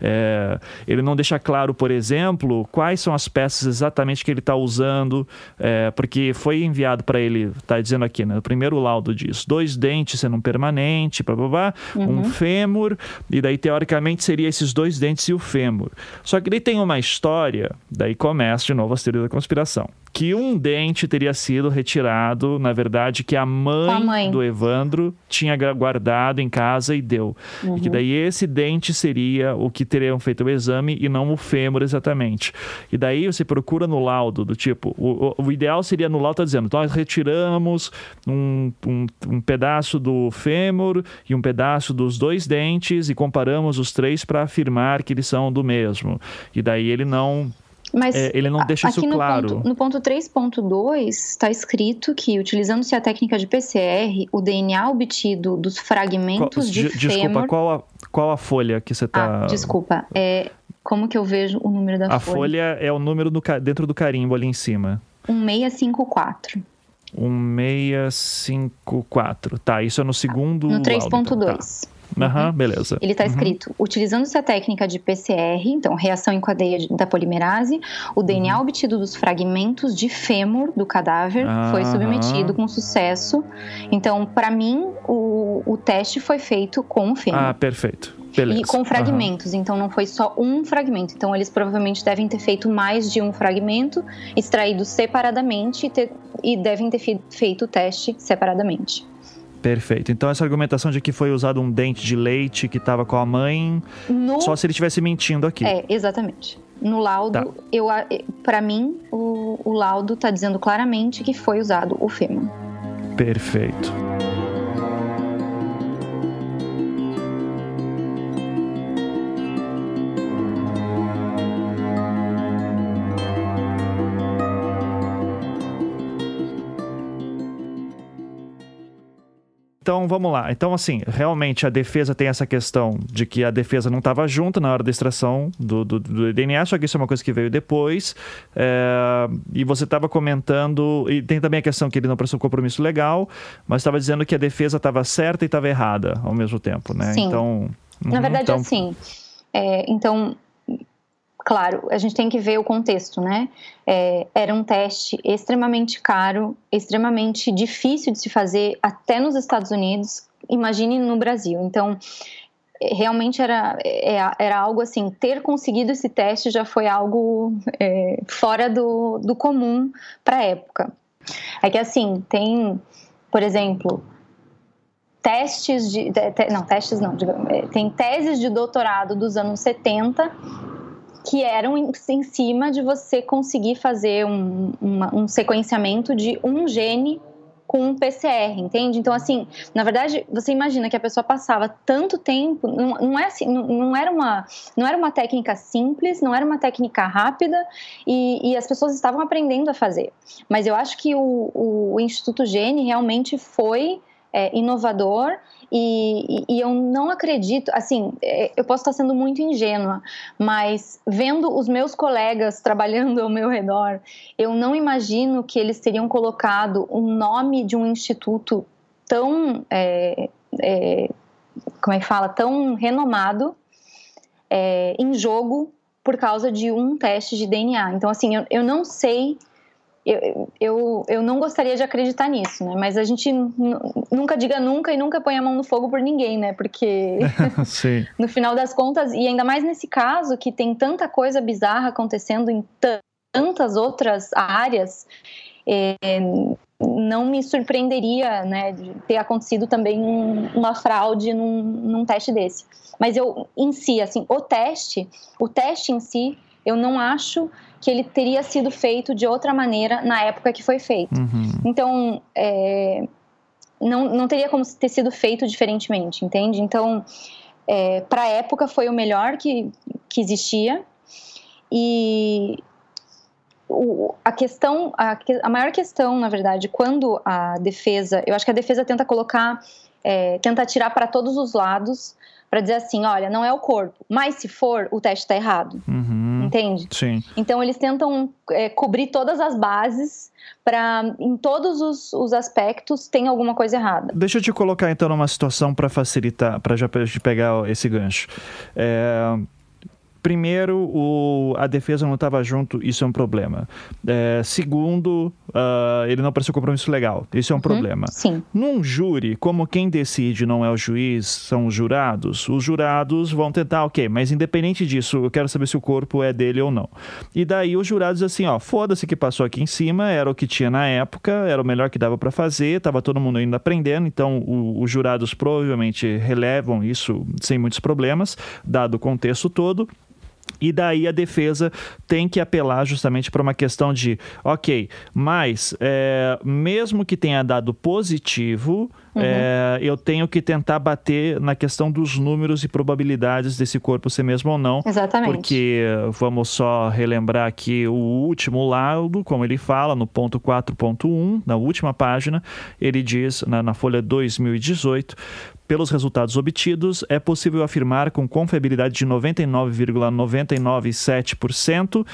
É, ele não deixa claro, por exemplo, quais são as peças exatamente que ele está usando, é, porque foi enviado para ele, está dizendo aqui, né, o primeiro laudo diz, dois dentes sendo um permanente, blá, blá, blá, uhum. um fêmur, e daí teoricamente seria esses dois dentes e o fêmur. Só que ele tem uma história, daí começa de novo a teoria da conspiração que um dente teria sido retirado, na verdade, que a mãe, a mãe. do Evandro tinha guardado em casa e deu. Uhum. E que uhum. daí esse dente seria o que teriam feito o exame e não o fêmur exatamente. E daí você procura no laudo do tipo, o, o, ideal seria no laudo tá dizendo, nós retiramos um, um, um pedaço do fêmur e um pedaço dos dois dentes e comparamos os três para afirmar que eles são do mesmo. E daí ele não mas é, ele não deixa isso no claro. Ponto, no ponto 3.2 está escrito que, utilizando-se a técnica de PCR, o DNA obtido dos fragmentos qual, de Desculpa, fêmur... qual a, qual a folha que você está... Ah, desculpa, é... Como que eu vejo o número da a folha? A folha é o número do, dentro do carimbo ali em cima. 1654. 1654. Tá, isso é no segundo. No 3.2. Então. Tá. Aham, uhum, beleza. Ele está uhum. escrito: utilizando-se a técnica de PCR, então reação em cadeia da polimerase, o DNA uhum. obtido dos fragmentos de fêmur do cadáver foi submetido com sucesso. Então, para mim, o, o teste foi feito com o fêmur. Ah, perfeito. Beleza. E com fragmentos, uhum. então não foi só um fragmento. Então eles provavelmente devem ter feito mais de um fragmento, extraído separadamente e, ter, e devem ter feito o teste separadamente. Perfeito. Então essa argumentação de que foi usado um dente de leite que estava com a mãe, no... só se ele estivesse mentindo aqui. É, exatamente. No laudo, tá. eu para mim, o, o laudo está dizendo claramente que foi usado o fêmur. Perfeito. Então, vamos lá. Então, assim, realmente a defesa tem essa questão de que a defesa não estava junto na hora da extração do, do, do, DNA, só que isso é uma coisa que veio depois. É, e você estava comentando, e tem também a questão que ele não prestou compromisso legal, mas estava dizendo que a defesa estava certa e estava errada ao mesmo tempo, né? Sim. Então. Na verdade, então... assim. É, então, claro, a gente tem que ver o contexto, né? É, era um teste extremamente caro, extremamente difícil de se fazer até nos Estados Unidos, imagine no Brasil. Então, é, realmente era, é, era algo assim, ter conseguido esse teste já foi algo é, fora do, do comum para a época. É que assim, tem, por exemplo, testes de. Não, testes não, é, tem teses de doutorado dos anos 70 que eram em, em cima de você conseguir fazer um, uma, um sequenciamento de um gene com um PCR, entende? Então, assim, na verdade, você imagina que a pessoa passava tanto tempo, não, não, é assim, não, não, era uma, não era uma técnica simples, não era uma técnica rápida e, e as pessoas estavam aprendendo a fazer. Mas eu acho que o, o Instituto Gene realmente foi é, inovador e, e, eu não acredito, assim, é, eu posso estar sendo muito ingênua, mas vendo os meus colegas trabalhando ao meu redor, eu não imagino que eles teriam colocado o nome de um instituto tão, é, é, como é que fala, tão renomado é, em jogo por causa de um teste de DNA. Então, assim, eu, eu não sei eu, eu, eu não gostaria de acreditar nisso, né? Mas a gente nunca diga nunca e nunca põe a mão no fogo por ninguém, né? Porque no final das contas, e ainda mais nesse caso que tem tanta coisa bizarra acontecendo em tantas outras áreas, é, não me surpreenderia, né, de ter acontecido também um, uma fraude num, num teste desse. Mas eu, em si, assim, o teste, o teste em si, eu não acho que ele teria sido feito de outra maneira na época que foi feito. Uhum. Então, é, não, não teria como ter sido feito diferentemente, entende? Então, é, para a época foi o melhor que, que existia. E o, a questão, a, a, maior questão, na verdade, quando a defesa, eu acho que a defesa tenta colocar, é, tenta tirar para todos os lados para dizer assim, olha, não é o corpo, mas se for, o teste está errado, uhum, entende? Sim. Então eles tentam é, cobrir todas as bases para, em todos os, os, aspectos, tem alguma coisa errada. Deixa eu te colocar então numa situação para facilitar, para já pegar esse gancho. É, primeiro, o, a defesa não estava junto, isso é um problema. É, segundo, uh, ele não apareceu compromisso legal, isso é um uhum, problema. Sim. Num júri, como quem decide não é o juiz, são os jurados, os jurados vão tentar, ok, mas independente disso, eu quero saber se o corpo é dele ou não. E daí os jurados assim, ó, foda-se que passou aqui em cima, era o que tinha na época, era o melhor que dava para fazer, tava todo mundo ainda aprendendo, então o, os jurados provavelmente relevam isso sem muitos problemas, dado o contexto todo. E daí a defesa tem que apelar justamente para uma questão de, ok, mas é, mesmo que tenha dado positivo, uhum. é, eu tenho que tentar bater na questão dos números e probabilidades desse corpo ser mesmo ou não. Exatamente. Porque vamos só relembrar aqui o último laudo, como ele fala, no ponto 4.1, na última página, ele diz, na, na folha 2018, pelos resultados obtidos, é possível afirmar com confiabilidade de 99,997% uh,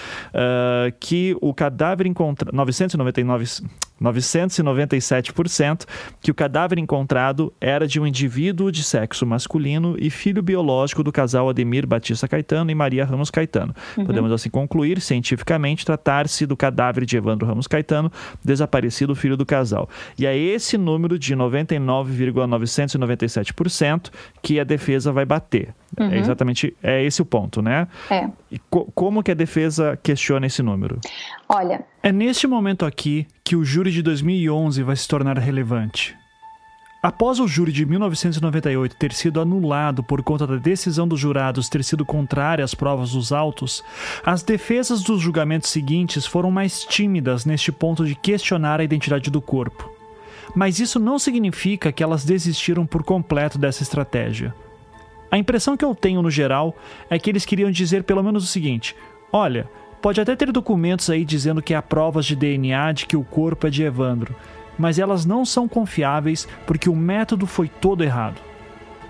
que o cadáver encontrado 999 997% que o cadáver encontrado era de um indivíduo de sexo masculino e filho biológico do casal Ademir Batista Caetano e Maria Ramos Caetano. Uhum. Podemos assim concluir cientificamente tratar-se do cadáver de Evandro Ramos Caetano, desaparecido filho do casal. E é esse número de 99,997% que a defesa vai bater. É uhum. É exatamente é esse o ponto, né? É. E co como que a defesa questiona esse número? Olha, é neste momento aqui que o júri de 2011 vai se tornar relevante. Após o júri de 1998 ter sido anulado por conta da decisão dos jurados ter sido contrária às provas dos autos, as defesas dos julgamentos seguintes foram mais tímidas neste ponto de questionar a identidade do corpo. Mas isso não significa que elas desistiram por completo dessa estratégia. A impressão que eu tenho no geral é que eles queriam dizer pelo menos o seguinte: olha, pode até ter documentos aí dizendo que há provas de DNA de que o corpo é de Evandro, mas elas não são confiáveis porque o método foi todo errado.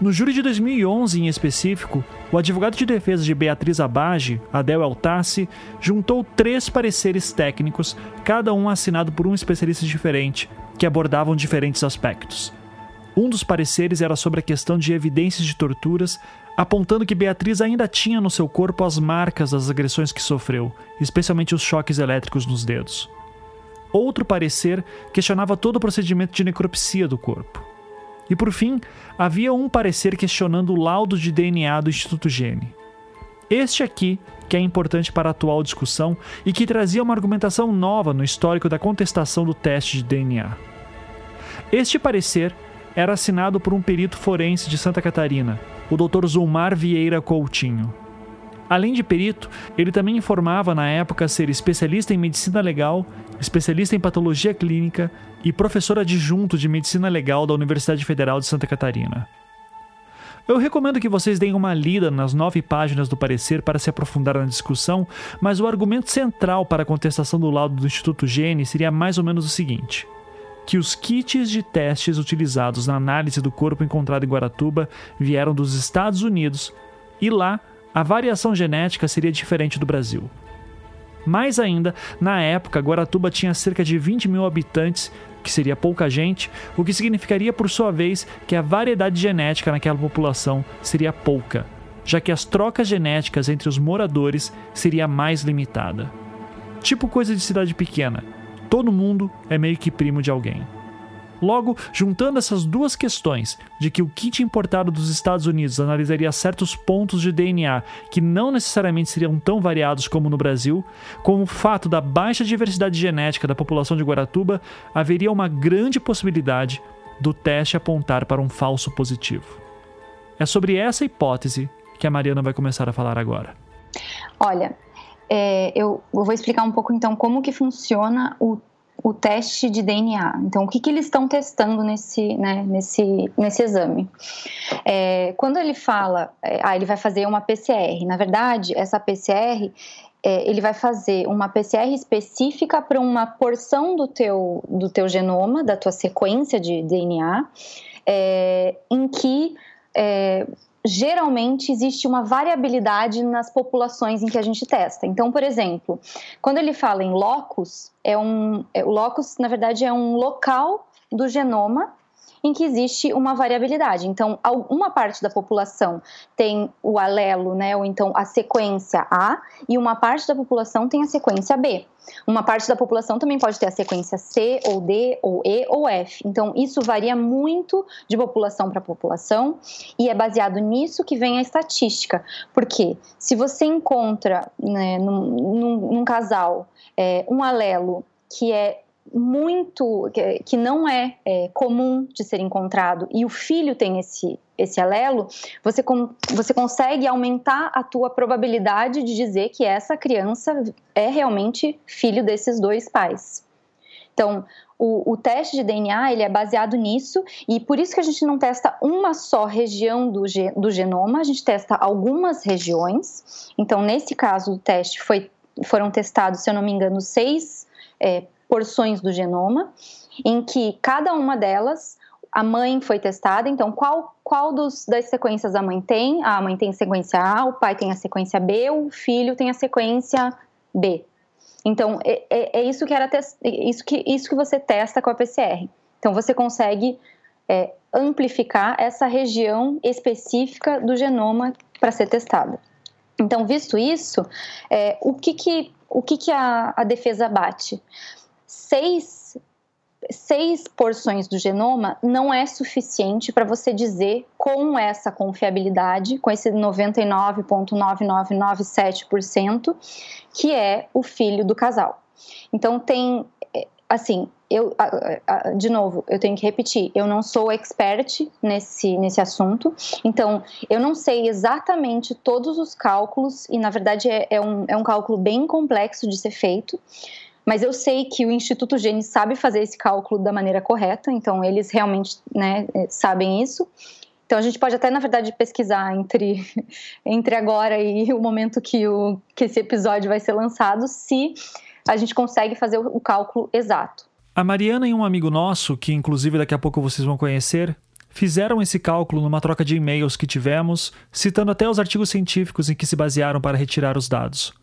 No júri de 2011, em específico, o advogado de defesa de Beatriz Abage, Adel Eltassi, juntou três pareceres técnicos, cada um assinado por um especialista diferente, que abordavam diferentes aspectos. Um dos pareceres era sobre a questão de evidências de torturas, apontando que Beatriz ainda tinha no seu corpo as marcas das agressões que sofreu, especialmente os choques elétricos nos dedos. Outro parecer questionava todo o procedimento de necropsia do corpo. E por fim, havia um parecer questionando o laudo de DNA do Instituto Gene. Este aqui, que é importante para a atual discussão e que trazia uma argumentação nova no histórico da contestação do teste de DNA. Este parecer era assinado por um perito forense de Santa Catarina, o Dr. Zulmar Vieira Coutinho. Além de perito, ele também informava na época ser especialista em medicina legal, especialista em patologia clínica e professor adjunto de medicina legal da Universidade Federal de Santa Catarina. Eu recomendo que vocês deem uma lida nas nove páginas do parecer para se aprofundar na discussão, mas o argumento central para a contestação do laudo do Instituto Gene seria mais ou menos o seguinte que os kits de testes utilizados na análise do corpo encontrado em Guaratuba vieram dos Estados Unidos e lá a variação genética seria diferente do Brasil. Mais ainda, na época, Guaratuba tinha cerca de 20 mil habitantes, que seria pouca gente, o que significaria, por sua vez, que a variedade genética naquela população seria pouca, já que as trocas genéticas entre os moradores seria mais limitada. Tipo coisa de cidade pequena todo mundo é meio que primo de alguém. Logo, juntando essas duas questões, de que o kit importado dos Estados Unidos analisaria certos pontos de DNA que não necessariamente seriam tão variados como no Brasil, com o fato da baixa diversidade genética da população de Guaratuba, haveria uma grande possibilidade do teste apontar para um falso positivo. É sobre essa hipótese que a Mariana vai começar a falar agora. Olha, é, eu, eu, vou explicar um pouco então como que funciona o, o teste de DNA. Então, o que, que eles estão testando nesse, né, nesse, nesse exame? É, quando ele fala, é, ah, ele vai fazer uma PCR. Na verdade, essa PCR é, ele vai fazer uma PCR específica para uma porção do teu, do teu genoma, da tua sequência de DNA, é, em que é, geralmente existe uma variabilidade nas populações em que a gente testa. Então, por exemplo, quando ele fala em locus, é um, é, o locus, na verdade, é um local do genoma em que existe uma variabilidade. Então, uma parte da população tem o alelo, né, ou então a sequência A, e uma parte da população tem a sequência B. Uma parte da população também pode ter a sequência C, ou D, ou E, ou F. Então, isso varia muito de população para população e é baseado nisso que vem a estatística. Porque se você encontra né, num, num, num casal é, um alelo que é muito que, não é, é, comum de ser encontrado e o filho tem esse esse alelo, você, com, você consegue aumentar a tua probabilidade de dizer que essa criança é realmente filho desses dois pais. Então, o, o, teste de DNA ele é baseado nisso e por isso que a gente não testa uma só região do, do genoma, a gente testa algumas regiões. Então, nesse caso, o teste foi, foram testados, se eu não me engano, seis é, porções do genoma, em que cada uma delas a mãe foi testada, então qual, qual dos, das sequências a mãe tem? A mãe tem a sequência A, o pai tem a sequência B, o filho tem a sequência B. Então, é, é, é isso, que era isso, que, isso que você testa com a PCR. Então, você consegue é, amplificar essa região específica do genoma para ser testada. Então, visto isso, é, o que, que, o que, que a, a defesa bate? Seis, seis porções do genoma não é suficiente para você dizer com essa confiabilidade, com esse 99,9997%, que é o filho do casal. Então, tem, assim, eu, de novo, eu tenho que repetir, eu não sou expert nesse, nesse assunto, então eu não sei exatamente todos os cálculos, e na verdade é, é, um, é um cálculo bem complexo de ser feito, mas eu sei que o Instituto Gene sabe fazer esse cálculo da maneira correta, então eles realmente né, sabem isso. Então a gente pode até, na verdade, pesquisar entre, entre agora e o momento que, o, que esse episódio vai ser lançado, se a gente consegue fazer o, o cálculo exato. A Mariana e um amigo nosso, que inclusive daqui a pouco vocês vão conhecer, fizeram esse cálculo numa troca de e-mails que tivemos, citando até os artigos científicos em que se basearam para retirar os dados.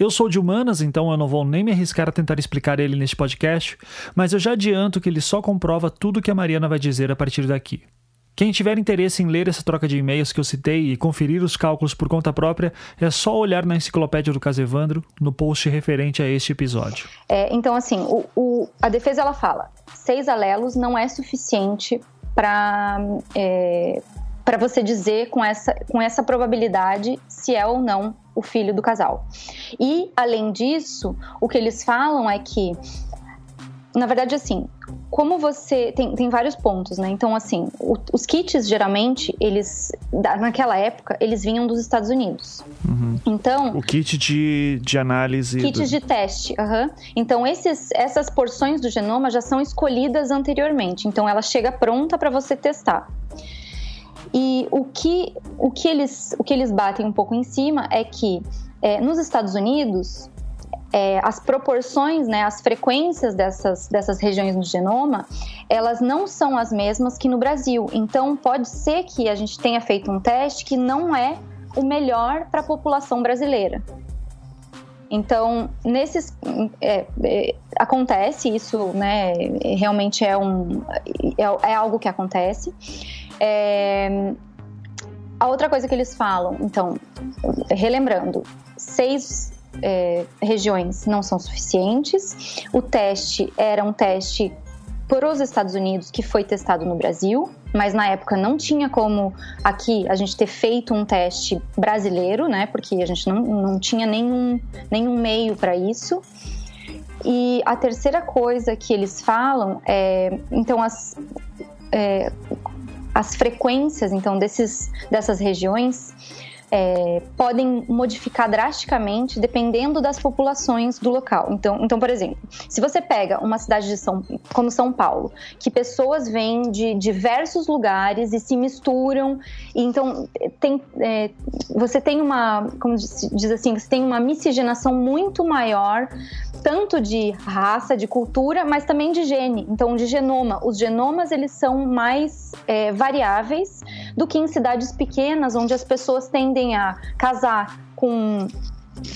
Eu sou de humanas, então eu não vou nem me arriscar a tentar explicar ele neste podcast, mas eu já adianto que ele só comprova tudo que a Mariana vai dizer a partir daqui. Quem tiver interesse em ler essa troca de e-mails que eu citei e conferir os cálculos por conta própria, é só olhar na enciclopédia do caso Evandro, no post referente a este episódio. É, então, assim, o, o, a defesa ela fala: seis alelos não é suficiente para é, para você dizer com essa, com essa probabilidade se é ou não o filho do casal. E, além disso, o que eles falam é que, na verdade, assim, como você. Tem, tem vários pontos, né? Então, assim, o, os kits, geralmente, eles. Naquela época, eles vinham dos Estados Unidos. Uhum. Então. O kit de, de análise. Kits do... de teste, uhum. Então, esses, essas porções do genoma já são escolhidas anteriormente. Então, ela chega pronta para você testar. E o que, o que, eles, o que eles batem um pouco em cima é que é, nos Estados Unidos, é, as proporções, né, as frequências dessas, dessas regiões no genoma, elas não são as mesmas que no Brasil. Então, pode ser que a gente tenha feito um teste que não é o melhor para a população brasileira. Então, nesses é, é, acontece isso, né? Realmente é um é, é algo que acontece. É... A outra coisa que eles falam, então, relembrando, seis é, regiões não são suficientes. O teste era um teste para os Estados Unidos que foi testado no Brasil, mas na época não tinha como aqui a gente ter feito um teste brasileiro, né? Porque a gente não, não tinha nenhum, nenhum meio para isso. E a terceira coisa que eles falam é, então as é, as frequências então desses, dessas regiões é, podem modificar drasticamente dependendo das populações do local. Então, então, por exemplo, se você pega uma cidade de São, como São Paulo, que pessoas vêm de diversos lugares e se misturam, e então tem, é, você tem uma, como diz assim, você tem uma miscigenação muito maior tanto de raça, de cultura, mas também de gene, então de genoma. Os genomas eles são mais é, variáveis do que em cidades pequenas, onde as pessoas tendem a casar com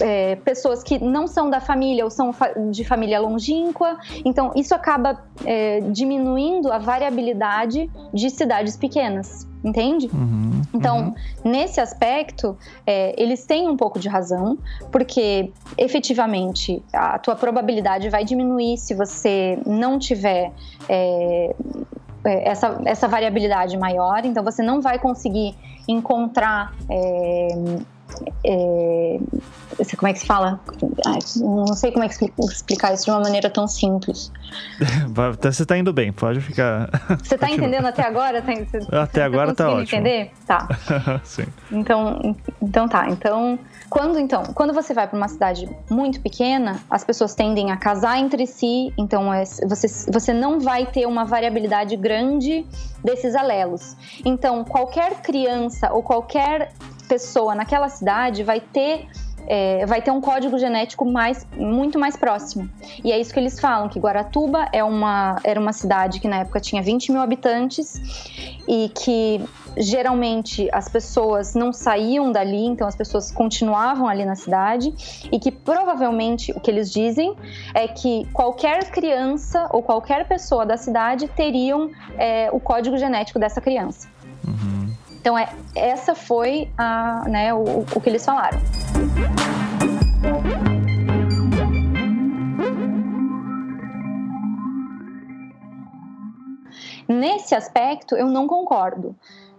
é, pessoas que não são da família ou são de família longínqua. Então, isso acaba é, diminuindo a variabilidade de cidades pequenas entende? Uhum, então, uhum. nesse aspecto, é, eles têm um pouco de razão, porque efetivamente a tua probabilidade vai diminuir se você não tiver é essa, essa variabilidade maior, então você não vai conseguir encontrar é, é, como é que se fala? não sei como é que explicar isso de uma maneira tão simples. Você está indo bem, pode ficar. Você está entendendo até agora? Tá, você, até tá agora está ótimo. entender? Tá. Sim. Então, então tá. Então, quando então, quando você vai para uma cidade muito pequena, as pessoas tendem a casar entre si, então é, você, você não vai ter uma variabilidade grande desses alelos. Então, qualquer criança ou qualquer pessoa naquela cidade vai ter é, vai ter um código genético mais, muito mais próximo. E é isso que eles falam, que Guaratuba é uma, era uma cidade que na época tinha 20 mil habitantes e que geralmente as pessoas não saíam dali, então as pessoas continuavam ali na cidade e que provavelmente o que eles dizem é que qualquer criança ou qualquer pessoa da cidade teriam é, o código genético dessa criança. Então, é, essa foi a, né, o, o que eles falaram. Nesse aspecto, eu não concordo.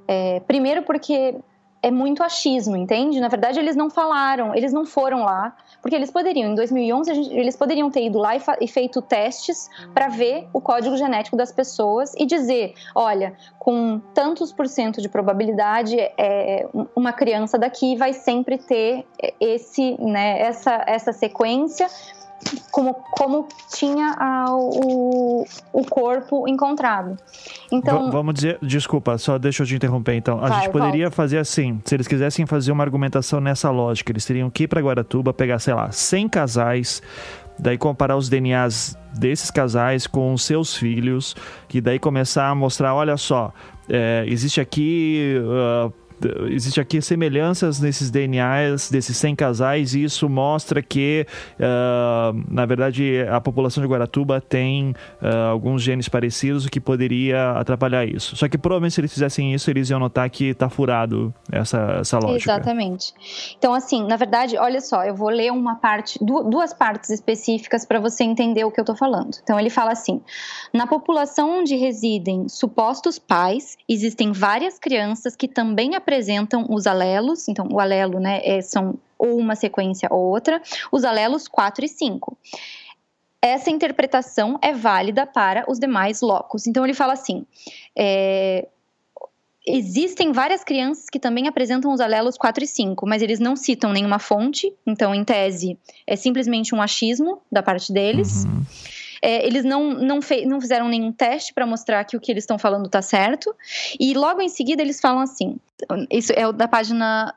É, primeiro, porque é muito achismo, entende? Na verdade, eles não falaram, eles não foram lá, porque eles poderiam, em 2011, gente, eles poderiam ter ido lá e, e feito testes para ver o código genético das pessoas e dizer: olha, com tantos por cento de probabilidade, é, uma criança daqui vai sempre ter esse, né, essa, essa sequência como, como tinha a, o, o corpo encontrado. Então, v vamos dizer, desculpa, só deixa eu te interromper então. A vai, gente poderia volta. fazer assim, se eles quisessem fazer uma argumentação nessa lógica, eles teriam que ir para Guaratuba, pegar, sei lá, 100 casais, daí comparar os DNAs desses casais com os seus filhos, e daí começar a mostrar, olha só, é, existe aqui uh, existe aqui semelhanças nesses DNAs desses 100 casais e isso mostra que, uh, na verdade, a população de Guaratuba tem uh, alguns genes parecidos, o que poderia atrapalhar isso. Só que provavelmente se eles fizessem isso, eles iam notar que está furado essa, essa lógica. Exatamente. Então, assim, na verdade, olha só, eu vou ler uma parte, duas partes específicas para você entender o que eu estou falando. Então, ele fala assim: na população onde residem supostos pais, existem várias crianças que também apresentam os alelos, então o alelo, né, é, são ou uma sequência ou outra, os alelos 4 e 5. Essa interpretação é válida para os demais locos. Então ele fala assim: é, existem várias crianças que também apresentam os alelos 4 e 5, mas eles não citam nenhuma fonte, então, em tese, é simplesmente um achismo da parte deles. Uhum. É, eles não, não, não fizeram nenhum teste para mostrar que o que eles estão falando está certo. E logo em seguida eles falam assim: isso é da página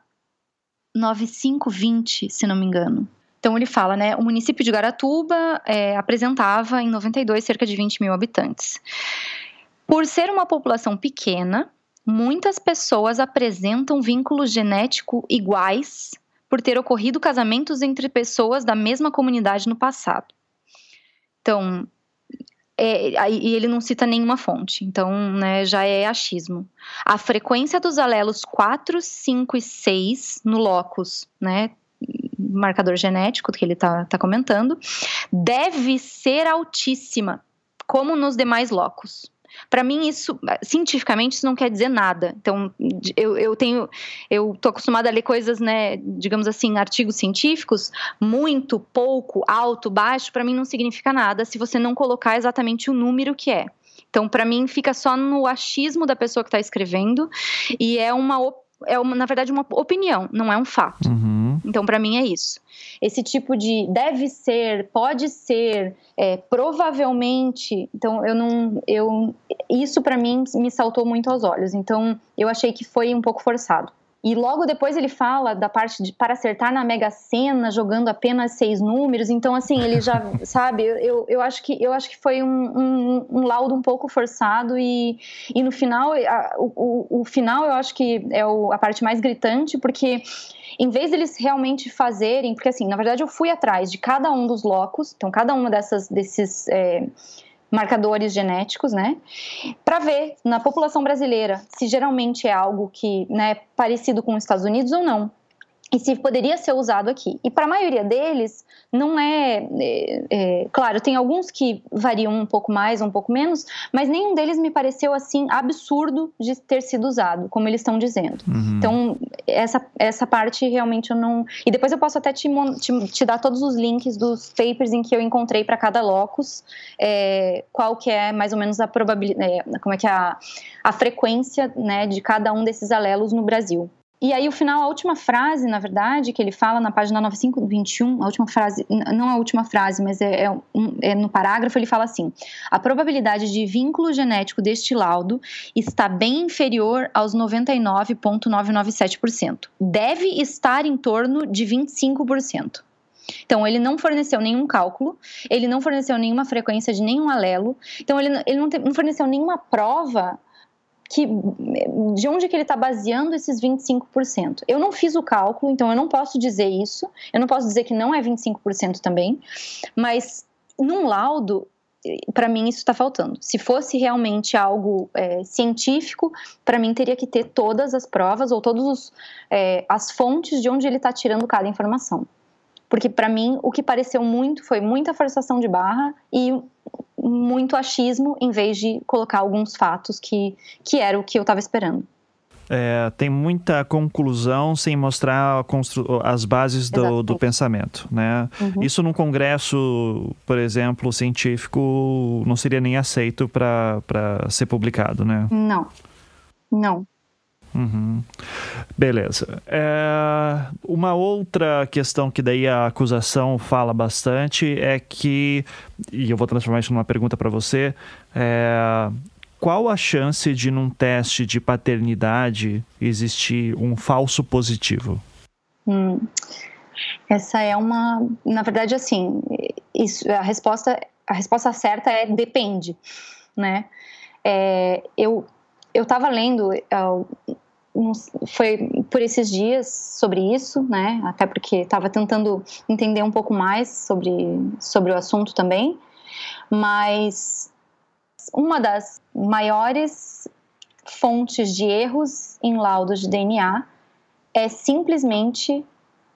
9520, se não me engano. Então ele fala, né? O município de Garatuba é, apresentava em 92 cerca de 20 mil habitantes. Por ser uma população pequena, muitas pessoas apresentam vínculos genéticos iguais por ter ocorrido casamentos entre pessoas da mesma comunidade no passado. Então, é, e ele não cita nenhuma fonte, então né, já é achismo. A frequência dos alelos 4, 5 e 6 no locus, né, marcador genético que ele está tá comentando, deve ser altíssima, como nos demais locus. Para mim, isso, cientificamente, isso não quer dizer nada. Então, eu, eu tenho, eu tô acostumada a ler coisas, né, digamos assim, artigos científicos, muito, pouco, alto, baixo, para mim não significa nada se você não colocar exatamente o número que é. Então, para mim, fica só no achismo da pessoa que está escrevendo e é uma é uma, na verdade uma opinião, não é um fato. Uhum. Então, para mim é isso. Esse tipo de deve ser, pode ser, é, provavelmente. Então, eu não, eu isso para mim me saltou muito aos olhos. Então, eu achei que foi um pouco forçado. E logo depois ele fala da parte de para acertar na Mega Sena, jogando apenas seis números. Então, assim, ele já, sabe, eu, eu, acho que, eu acho que foi um, um, um laudo um pouco forçado. E, e no final, a, o, o, final eu acho que é o, a parte mais gritante, porque em vez deles realmente fazerem, porque assim, na verdade eu fui atrás de cada um dos locos, então cada uma dessas, desses. É, marcadores genéticos, né, para ver na população brasileira se geralmente é algo que, né, parecido com os Estados Unidos ou não e se poderia ser usado aqui. E para a maioria deles, não é, é, é, Claro, tem alguns que variam um pouco mais, um pouco menos, mas nenhum deles me pareceu assim absurdo de ter sido usado, como eles estão dizendo. Uhum. Então, essa, essa parte realmente eu não. E depois eu posso até te, te, te dar todos os links dos papers em que eu encontrei para cada locus, é, qual que é mais ou menos a probabilidade. É, como é que é a, a frequência né, de cada um desses alelos no Brasil. E aí, o final, a última frase, na verdade, que ele fala na página 9521, a última frase, não a última frase, mas é, é, é, no parágrafo, ele fala assim: a probabilidade de vínculo genético deste laudo está bem inferior aos 99,997%. Deve estar em torno de 25%. Então, ele não forneceu nenhum cálculo, ele não forneceu nenhuma frequência de nenhum alelo, então, ele, ele não, te, não forneceu nenhuma prova que de onde que ele está baseando esses 25%. Eu não fiz o cálculo, então eu não posso dizer isso. Eu não posso dizer que não é 25% também, mas num laudo para mim isso está faltando. Se fosse realmente algo é, científico, para mim teria que ter todas as provas ou todas é, as fontes de onde ele está tirando cada informação. Porque para mim o que pareceu muito foi muita forçação de barra e muito achismo em vez de colocar alguns fatos que, que era o que eu estava esperando. É, tem muita conclusão sem mostrar as bases do, do pensamento, né? Uhum. Isso num congresso, por exemplo, científico, não seria nem aceito para ser publicado, né? Não, não. Uhum. Beleza. É, uma outra questão que daí a acusação fala bastante é que, e eu vou transformar isso numa pergunta para você, é, qual a chance de num teste de paternidade existir um falso positivo? Hum, essa é uma, na verdade, assim, isso, a resposta, a resposta certa é depende, né? É, eu eu estava lendo, uh, foi por esses dias sobre isso, né? Até porque estava tentando entender um pouco mais sobre, sobre o assunto também. Mas uma das maiores fontes de erros em laudos de DNA é simplesmente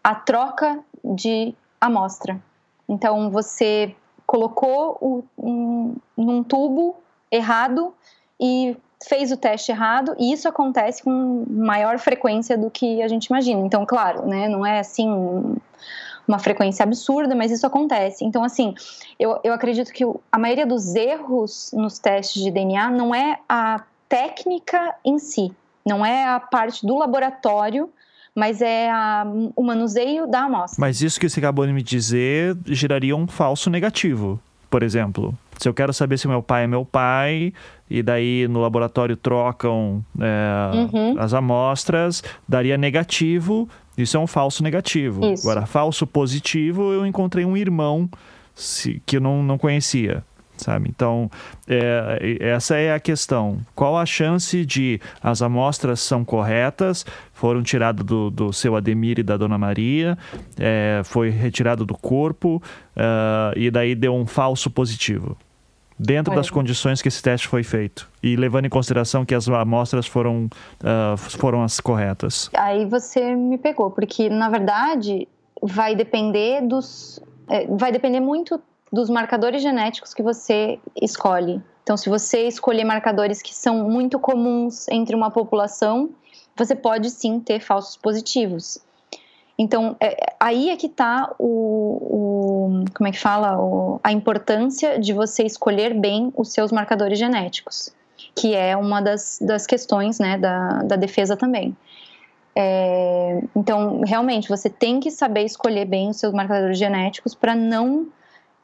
a troca de amostra. Então, você colocou o, um, num tubo errado e fez o teste errado e isso acontece com maior frequência do que a gente imagina. Então, claro, né, não é assim uma frequência absurda, mas isso acontece. Então, assim, eu, eu acredito que a maioria dos erros nos testes de DNA não é a técnica em si, não é a parte do laboratório mas é a, o manuseio da amostra. Mas isso que você acabou de me dizer geraria um falso negativo, por exemplo. Se eu quero saber se meu pai é meu pai, e daí no laboratório trocam é, uhum. as amostras, daria negativo, isso é um falso negativo. Isso. Agora, falso positivo, eu encontrei um irmão se, que eu não, não conhecia. Sabe? Então, é, essa é a questão. Qual a chance de as amostras são corretas, foram tiradas do, do seu Ademir e da Dona Maria, é, foi retirado do corpo, uh, e daí deu um falso positivo? dentro das condições que esse teste foi feito e levando em consideração que as amostras foram, uh, foram as corretas. Aí você me pegou, porque na verdade vai depender dos. É, vai depender muito dos marcadores genéticos que você escolhe. Então, se você escolher marcadores que são muito comuns entre uma população, você pode sim ter falsos positivos. Então, é, aí é que está o, o, como é que fala, o, a importância de você escolher bem os seus marcadores genéticos, que é uma das, das questões, né, da, da defesa também. É, então, realmente, você tem que saber escolher bem os seus marcadores genéticos para não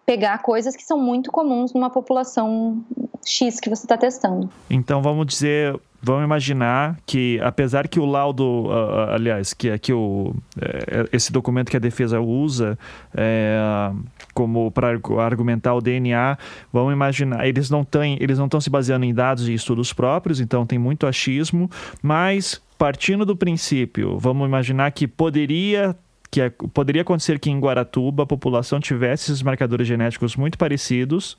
pegar coisas que são muito comuns numa população X que você está testando. Então, vamos dizer, vamos imaginar que, apesar que o laudo, uh, aliás, que, que o, uh, esse documento que a defesa usa uh, como para argumentar o DNA, vamos imaginar, eles não têm, eles não estão se baseando em dados e estudos próprios, então tem muito achismo, mas partindo do princípio, vamos imaginar que poderia que é, poderia acontecer que em Guaratuba a população tivesse esses marcadores genéticos muito parecidos.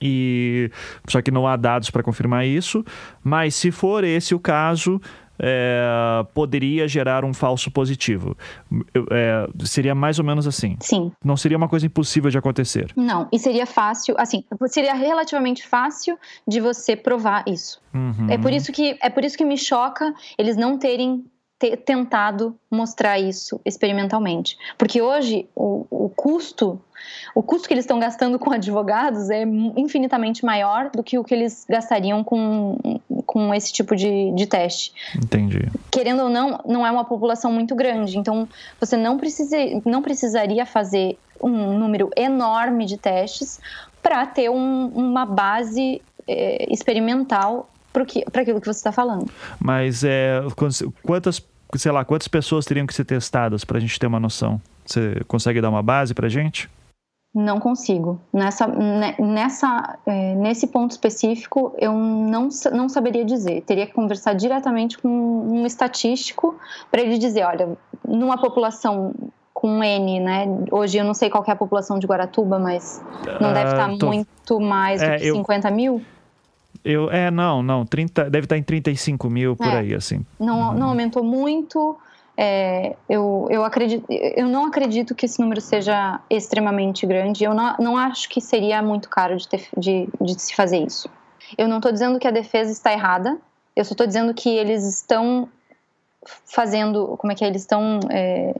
E só que não há dados para confirmar isso, mas se for esse o caso, é, poderia gerar um falso positivo. É, seria mais ou menos assim. Sim. Não seria uma coisa impossível de acontecer. Não, e seria fácil, assim, seria relativamente fácil de você provar isso. Uhum. É por isso que é por isso que me choca eles não terem ter tentado mostrar isso experimentalmente. Porque hoje o, o custo, o custo que eles estão gastando com advogados é infinitamente maior do que o que eles gastariam com, com esse tipo de, de teste. Entendi. Querendo ou não, não é uma população muito grande, então você não, precisa, não precisaria fazer um número enorme de testes para ter um, uma base é, experimental para aquilo que você está falando. Mas é, quantas, sei lá, quantas pessoas teriam que ser testadas para a gente ter uma noção? Você consegue dar uma base para a gente? Não consigo. Nessa, nessa, é, nesse ponto específico, eu não, não saberia dizer. Teria que conversar diretamente com um estatístico para ele dizer, olha, numa população com N, né? Hoje eu não sei qual é a população de Guaratuba, mas não deve estar tô... muito mais do é, que eu... 50 mil. Eu, é, não, não, 30, deve estar em 35 mil por é, aí, assim. Não, não aumentou muito. É, eu, eu, acredito, eu não acredito que esse número seja extremamente grande. Eu não, não acho que seria muito caro de, ter, de, de se fazer isso. Eu não estou dizendo que a defesa está errada. Eu só estou dizendo que eles estão fazendo, como é que é? Eles estão, é,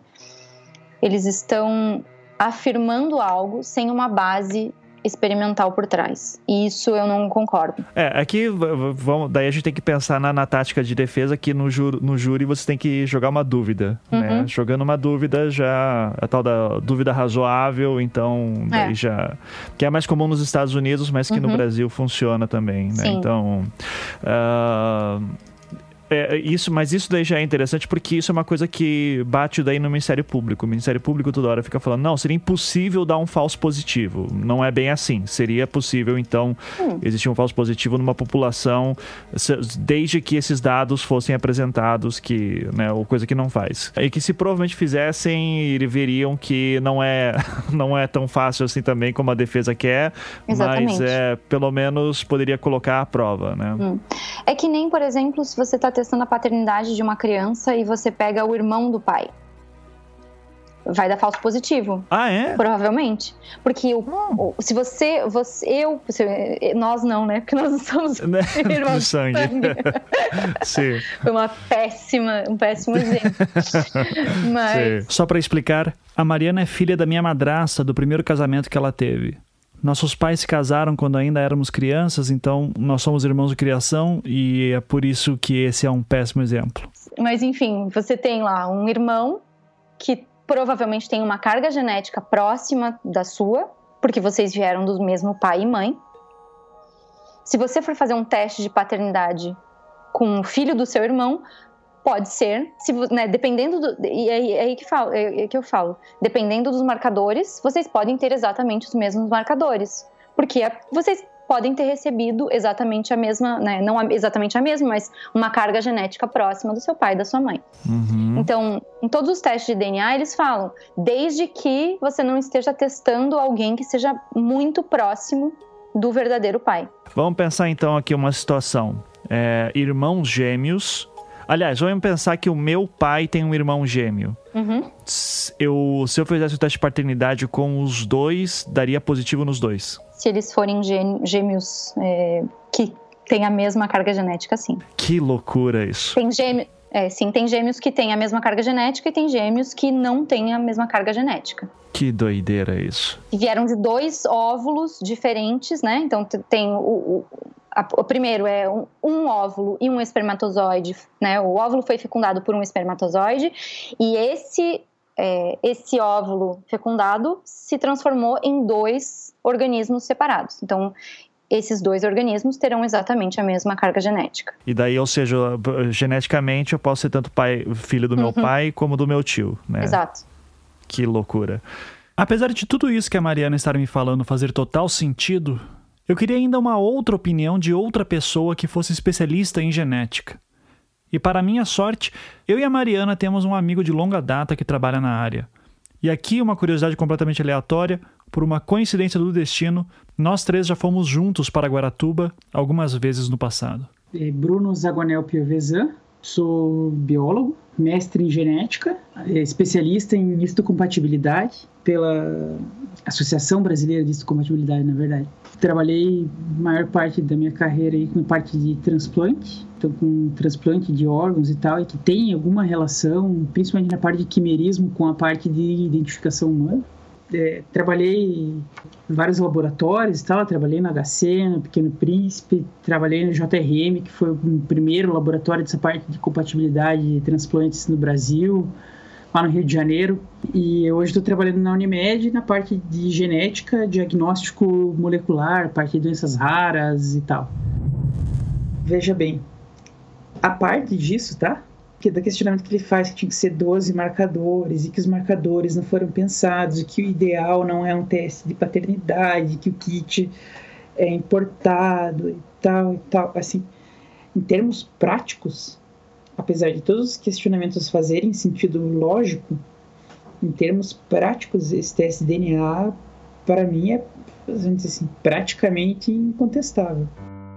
eles estão afirmando algo sem uma base experimental por trás. E isso eu não concordo. É, aqui vamos, daí a gente tem que pensar na, na tática de defesa que no, jur, no júri você tem que jogar uma dúvida, né? uhum. né? Jogando uma dúvida já a tal da dúvida razoável, então daí é. já que é mais comum nos Estados Unidos, mas que uhum. no Brasil funciona também, né? Então, uh, é, isso, mas isso daí já é interessante porque isso é uma coisa que bate daí no Ministério Público. O Ministério Público toda hora fica falando, não, seria impossível dar um falso positivo. Não é bem assim. Seria possível, então, hum. existir um falso positivo numa população desde que esses dados fossem apresentados, que, né, ou coisa que não faz. E que se provavelmente fizessem, veriam que não é, não é tão fácil assim também como a defesa quer, Exatamente. mas é, pelo menos poderia colocar a prova, né? Hum. É que nem, por exemplo, se você está testando a paternidade de uma criança e você pega o irmão do pai. Vai dar falso positivo. Ah, é? Provavelmente. Porque o, o, se você, você eu, você, nós não, né? Porque nós não somos né? irmãos de sangue. sangue. Sim. Foi uma péssima, um péssimo exemplo. Mas... Só para explicar, a Mariana é filha da minha madrasta do primeiro casamento que ela teve. Nossos pais se casaram quando ainda éramos crianças, então nós somos irmãos de criação e é por isso que esse é um péssimo exemplo. Mas enfim, você tem lá um irmão que provavelmente tem uma carga genética próxima da sua, porque vocês vieram do mesmo pai e mãe. Se você for fazer um teste de paternidade com o filho do seu irmão, Pode ser, se, né, dependendo do. E é, é aí que, falo, é, é que eu falo. Dependendo dos marcadores, vocês podem ter exatamente os mesmos marcadores. Porque é, vocês podem ter recebido exatamente a mesma, né, não exatamente a mesma, mas uma carga genética próxima do seu pai e da sua mãe. Uhum. Então, em todos os testes de DNA, eles falam, desde que você não esteja testando alguém que seja muito próximo do verdadeiro pai. Vamos pensar então aqui uma situação. É, irmãos gêmeos Aliás, vamos pensar que o meu pai tem um irmão gêmeo. Uhum. Eu, se eu fizesse o teste de paternidade com os dois, daria positivo nos dois. Se eles forem gêmeos é, que têm a mesma carga genética, sim. Que loucura isso. Tem gêmeos. É, sim, tem gêmeos que têm a mesma carga genética e tem gêmeos que não têm a mesma carga genética. Que doideira isso. E vieram de dois óvulos diferentes, né? Então tem o, o primeiro é um, um, óvulo e um espermatozoide, né? O óvulo foi fecundado por um espermatozoide e esse é, esse óvulo fecundado se transformou em dois organismos separados. Então, esses dois organismos terão exatamente a mesma carga genética. E daí, ou seja, geneticamente eu posso ser tanto pai, filho do meu uhum. pai como do meu tio, né? Exato. Que loucura. Apesar de tudo isso que a Mariana está me falando fazer total sentido, eu queria ainda uma outra opinião de outra pessoa que fosse especialista em genética. E para minha sorte, eu e a Mariana temos um amigo de longa data que trabalha na área. E aqui uma curiosidade completamente aleatória, por uma coincidência do destino, nós três já fomos juntos para Guaratuba algumas vezes no passado. É Bruno Zagonel Piovesan, sou biólogo, mestre em genética, é especialista em histocompatibilidade pela Associação Brasileira de Histocompatibilidade, na verdade. Trabalhei maior parte da minha carreira aí com parte de transplante, então com transplante de órgãos e tal, e que tem alguma relação, principalmente na parte de quimerismo, com a parte de identificação humana é, trabalhei em vários laboratórios, tal. trabalhei no HC, no Pequeno Príncipe, trabalhei no JRM, que foi o primeiro laboratório dessa parte de compatibilidade de transplantes no Brasil, lá no Rio de Janeiro. E hoje estou trabalhando na Unimed na parte de genética, diagnóstico molecular, parte de doenças raras e tal. Veja bem, a parte disso, tá? que do questionamento que ele faz que tinha que ser 12 marcadores e que os marcadores não foram pensados, e que o ideal não é um teste de paternidade, que o kit é importado e tal e tal. Assim, em termos práticos, apesar de todos os questionamentos fazerem sentido lógico, em termos práticos, esse teste de DNA, para mim, é assim, praticamente incontestável.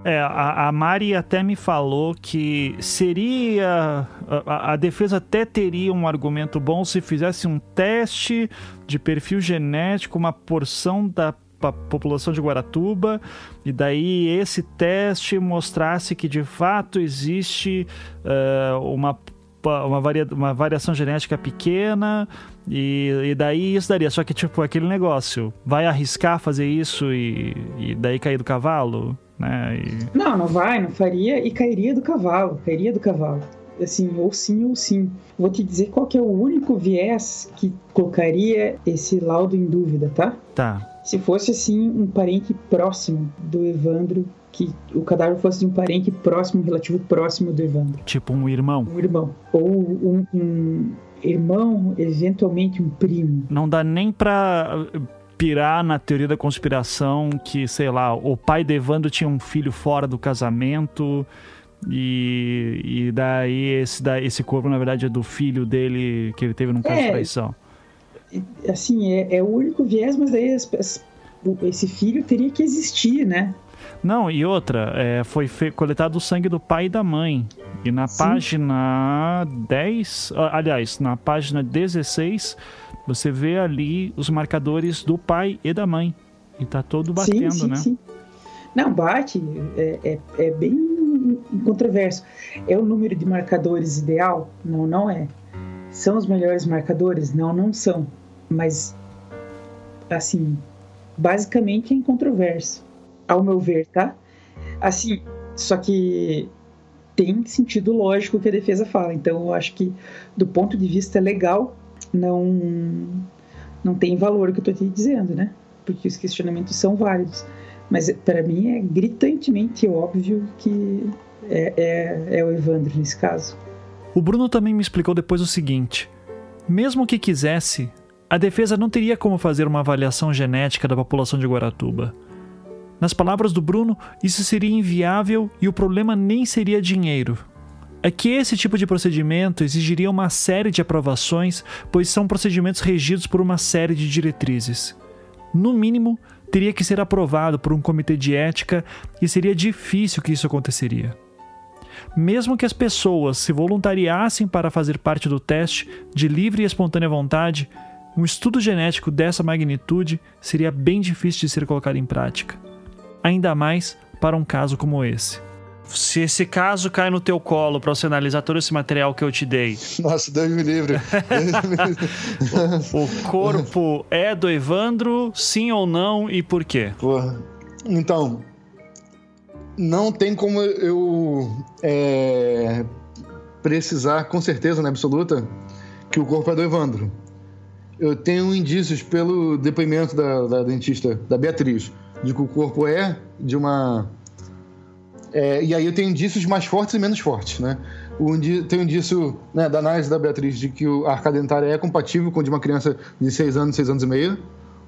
É, a, a, Mari até me falou que seria. A, a, defesa até teria um argumento bom se fizesse um teste de perfil genético, uma porção da população de Guaratuba, e daí esse teste mostrasse que de fato existe uh, uma uma, varia, uma variação genética pequena e, e, daí isso daria. Só que, tipo, aquele negócio, vai arriscar fazer isso e, e daí cair do cavalo? né? E... Não, não vai, não faria e cairia do cavalo, cairia do cavalo. Assim, ou sim ou sim. Vou te dizer qual que é o único viés que colocaria esse laudo em dúvida, tá? Tá. Se fosse assim um parente próximo do Evandro, que o cadáver fosse de um parente próximo, relativo próximo do Evandro. Tipo um irmão. Um irmão. Ou um, um irmão, eventualmente um primo. Não dá nem pra pirar na teoria da conspiração que, sei lá, o pai de Evandro tinha um filho fora do casamento e, e daí esse, esse corpo, na verdade, é do filho dele que ele teve num caso é, de traição. Assim, é, é o único viés, mas daí as, as, esse filho teria que existir, né? Não, e outra, é, foi coletado o sangue do pai e da mãe. E na Sim. página 10, aliás, na página 16, você vê ali os marcadores do pai e da mãe. E tá todo batendo, sim, sim, né? Sim. Não, bate. É, é, é bem controverso. É o número de marcadores ideal? Não, não é. São os melhores marcadores? Não, não são. Mas, assim, basicamente é incontroverso, ao meu ver, tá? Assim, só que tem sentido lógico que a defesa fala. Então, eu acho que, do ponto de vista legal, não não tem valor o que eu estou te dizendo, né? Porque os questionamentos são válidos. Mas para mim é gritantemente óbvio que é, é, é o Evandro nesse caso. O Bruno também me explicou depois o seguinte: mesmo que quisesse, a defesa não teria como fazer uma avaliação genética da população de Guaratuba. Nas palavras do Bruno, isso seria inviável e o problema nem seria dinheiro, é que esse tipo de procedimento exigiria uma série de aprovações, pois são procedimentos regidos por uma série de diretrizes. No mínimo, teria que ser aprovado por um comitê de ética e seria difícil que isso aconteceria. Mesmo que as pessoas se voluntariassem para fazer parte do teste de livre e espontânea vontade, um estudo genético dessa magnitude seria bem difícil de ser colocado em prática. Ainda mais para um caso como esse se esse caso cai no teu colo para você analisar todo esse material que eu te dei. Nossa, Deus me livre. o, corpo é do Evandro, sim ou não e por quê? Porra. Então, não tem como eu é, precisar com certeza, né, absoluta, que o corpo é do Evandro. Eu tenho indícios pelo depoimento da, da dentista, da Beatriz, de que o corpo é de uma. É, e aí eu tenho indícios mais fortes e menos fortes, né? O, tem um indício né, da análise da Beatriz de que a arca dentária é compatível com de uma criança de 6 anos, 6 anos e meio,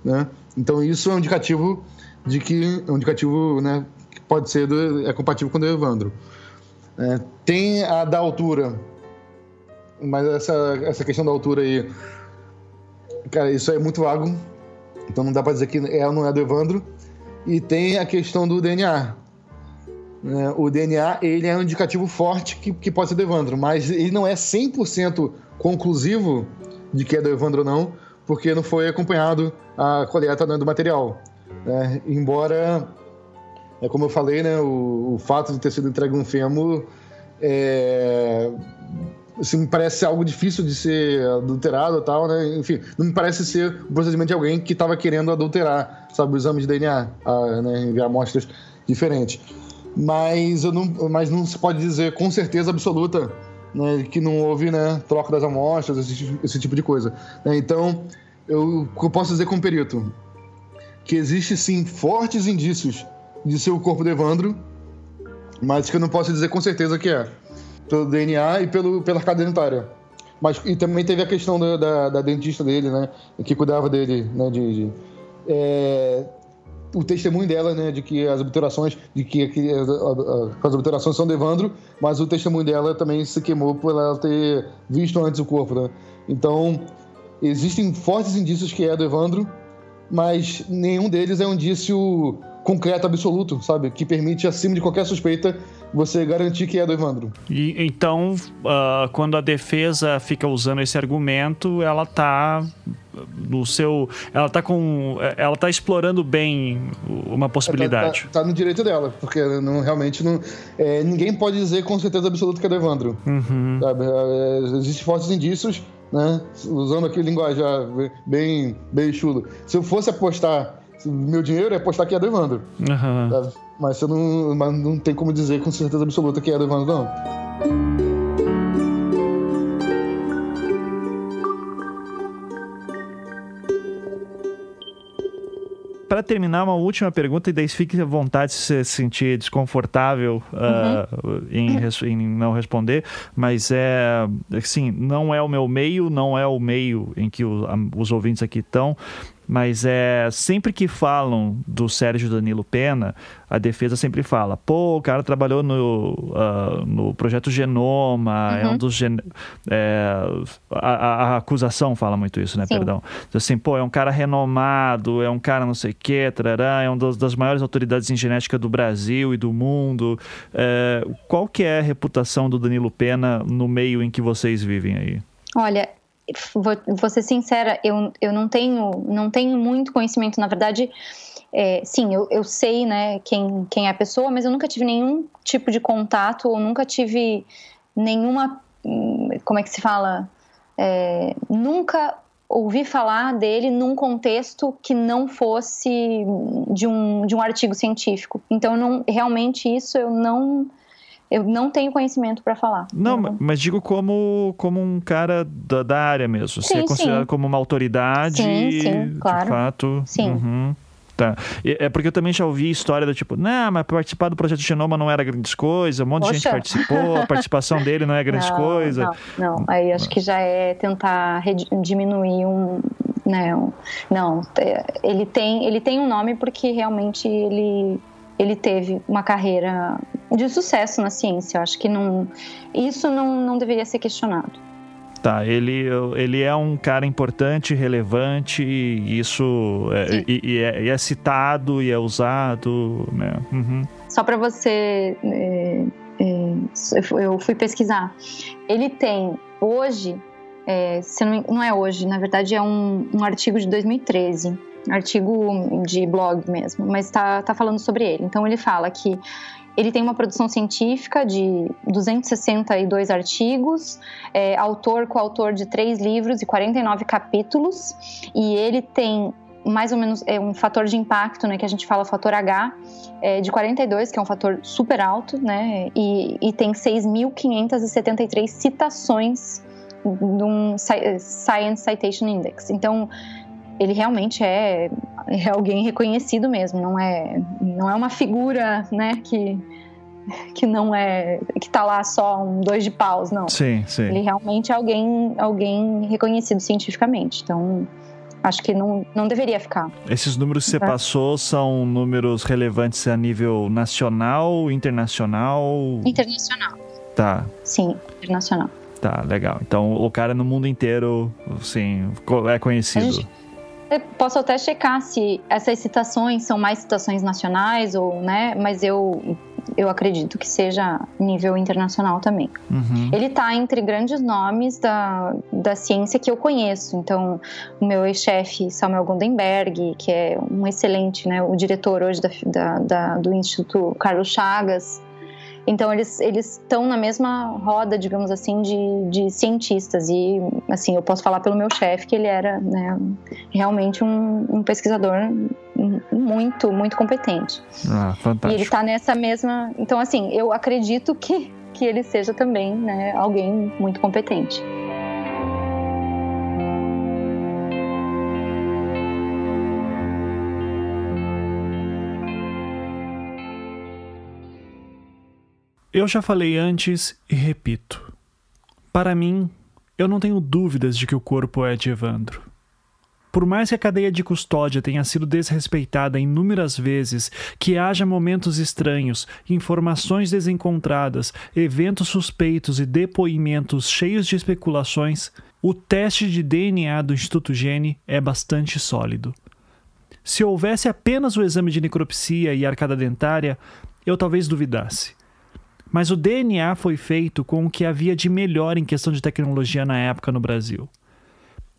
né? Então isso é um indicativo de que é um indicativo, né, que pode ser do, é compatível com o do Evandro. É, tem a da altura, mas essa, essa questão da altura aí, cara, isso é muito vago, então não dá para dizer que é ou não é do Evandro. E tem a questão do DNA. Né? O DNA ele é um indicativo forte que, que pode ser do Evandro, mas ele não é 100% conclusivo de que é do Evandro ou não, porque não foi acompanhado a coleta né, do material. Né? Embora é como eu falei, né? O, o fato de ter sido entregue um fêmur é, assim, me parece algo difícil de ser adulterado e tal, né? Enfim, não me parece ser o procedimento de alguém que estava querendo adulterar, sabe, o exame de DNA, a, né, enviar amostras diferentes. Mas, eu não, mas não se pode dizer com certeza absoluta né, que não houve né, troca das amostras, esse, esse tipo de coisa. Né? Então, eu, eu posso dizer como perito que existe sim fortes indícios de ser o corpo do Evandro, mas que eu não posso dizer com certeza que é. Pelo DNA e pelo, pela arcada dentária. Mas, e também teve a questão da, da, da dentista dele, né? Que cuidava dele, né? De, de é, o testemunho dela, né? De que as obturações, de que, que as, as obturações são do Evandro, mas o testemunho dela também se queimou por ela ter visto antes o corpo, né? Então, existem fortes indícios que é do Evandro, mas nenhum deles é um indício concreto, absoluto, sabe? Que permite, acima de qualquer suspeita, você garantir que é do Evandro. E, então, uh, quando a defesa fica usando esse argumento, ela tá no seu. Ela tá com. Ela tá explorando bem uma possibilidade. Tá, tá, tá no direito dela, porque não, realmente não. É, ninguém pode dizer com certeza absoluta que é do Evandro. Uhum. Sabe? É, Existem fortes indícios, né? Usando aquele linguajar bem, bem chulo. Se eu fosse apostar meu dinheiro é apostar que é do Evandro. Uhum. Mas você não, mas não tem como dizer com certeza absoluta que é do Evandro, não. para terminar, uma última pergunta, e daí fique à vontade se você se sentir desconfortável uh, uhum. em, em, não responder, mas é assim, não é o meu meio, não é o meio em que o, os ouvintes aqui estão, mas é sempre que falam do Sérgio Danilo Pena, a defesa sempre fala: pô, o cara trabalhou no, uh, no projeto Genoma, uhum. é um uhum. dos. Gen... É, a, a, acusação fala muito isso, né? Sim. Perdão. Então, assim, pô, é um cara renomado, é um cara não sei o quê, trará, é uma das, das, maiores autoridades em genética do Brasil e do mundo. É, qual que é a reputação do Danilo Pena no meio em que vocês vivem aí? Olha, vou, vou ser sincera, eu, eu não tenho não tenho muito conhecimento, na verdade, é, sim, eu, eu sei, né, quem, quem é a pessoa, mas eu nunca tive nenhum tipo de contato, ou nunca tive nenhuma, como é que se fala, é, nunca ouvi falar dele num contexto que não fosse de um, de um artigo científico. Então, não, realmente isso eu não eu não tenho conhecimento para falar. Não, não, mas digo como, como um cara da, da área mesmo. Sim, Você é considerado sim. como uma autoridade. Sim, sim, claro. De fato. Sim. Uhum. Tá. É porque eu também já ouvi história do tipo, não, mas participar do projeto Genoma não era grandes coisa, um monte Poxa. de gente participou, a participação dele não é grande não, coisa. Não, não, aí acho que já é tentar diminuir um. Né, um, não, é, ele tem, ele tem um nome porque realmente ele ele teve uma carreira de sucesso na ciência. Eu acho que não, isso não, não deveria ser questionado. Tá, ele, ele é um cara importante, relevante, e isso é, e, e, é, e é, citado e é usado, né? Uhum. Só para você, é, é, eu fui pesquisar. Ele tem hoje, é, não, não, é hoje, na verdade é um, um artigo de 2013 artigo de blog mesmo, mas está tá falando sobre ele. Então ele fala que ele tem uma produção científica de 262 artigos, é, autor coautor de três livros e 49 capítulos, e ele tem mais ou menos é um fator de impacto, né, que a gente fala fator H, é de 42, que é um fator super alto, né, e, e tem 6.573 citações de um Science Citation Index. Então, ele realmente é, é alguém reconhecido mesmo, não é, não é uma figura, né, que que não é que tá lá só um dois de paus, não. Sim, sim. Ele realmente é alguém alguém reconhecido cientificamente. Então, acho que não, não deveria ficar. Esses números que você é. passou são números relevantes a nível nacional, internacional? Internacional. Tá. Sim, internacional. Tá, legal. Então o cara no mundo inteiro, sim, é conhecido. Posso até checar se essas citações são mais citações nacionais ou, né? Mas eu eu acredito que seja nível internacional também. Uhum. Ele está entre grandes nomes da, da ciência que eu conheço. Então, o meu ex-chefe Samuel Gondenberg, que é um excelente, né, o diretor hoje da, da, da do Instituto Carlos Chagas, então eles eles estão na mesma roda, digamos assim, de, de cientistas e assim eu posso falar pelo meu chefe que ele era né, realmente um, um, pesquisador muito muito competente. Ah, fantástico. E ele está nessa mesma, então assim eu acredito que que ele seja também né, alguém muito competente. Eu já falei antes e repito. Para mim, eu não tenho dúvidas de que o corpo é de Evandro. Por mais que a cadeia de custódia tenha sido desrespeitada inúmeras vezes, que haja momentos estranhos, informações desencontradas, eventos suspeitos e depoimentos cheios de especulações, o teste de DNA do Instituto Gene é bastante sólido. Se houvesse apenas o exame de necropsia e arcada dentária, eu talvez duvidasse. Mas o DNA foi feito com o que havia de melhor em questão de tecnologia na época no Brasil.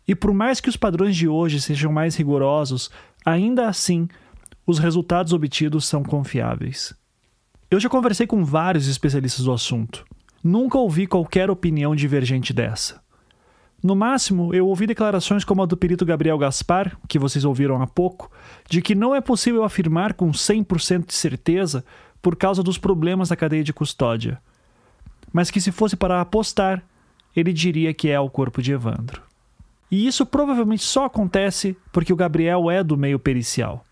E por mais que os padrões de hoje sejam mais rigorosos, ainda assim, os resultados obtidos são confiáveis. Eu já conversei com vários especialistas do assunto. Nunca ouvi qualquer opinião divergente dessa. No máximo, eu ouvi declarações como a do perito Gabriel Gaspar, que vocês ouviram há pouco, de que não é possível afirmar com 100% de certeza por causa dos problemas da cadeia de custódia. Mas que se fosse para apostar, ele diria que é o corpo de Evandro. E isso provavelmente só acontece porque o Gabriel é do meio pericial.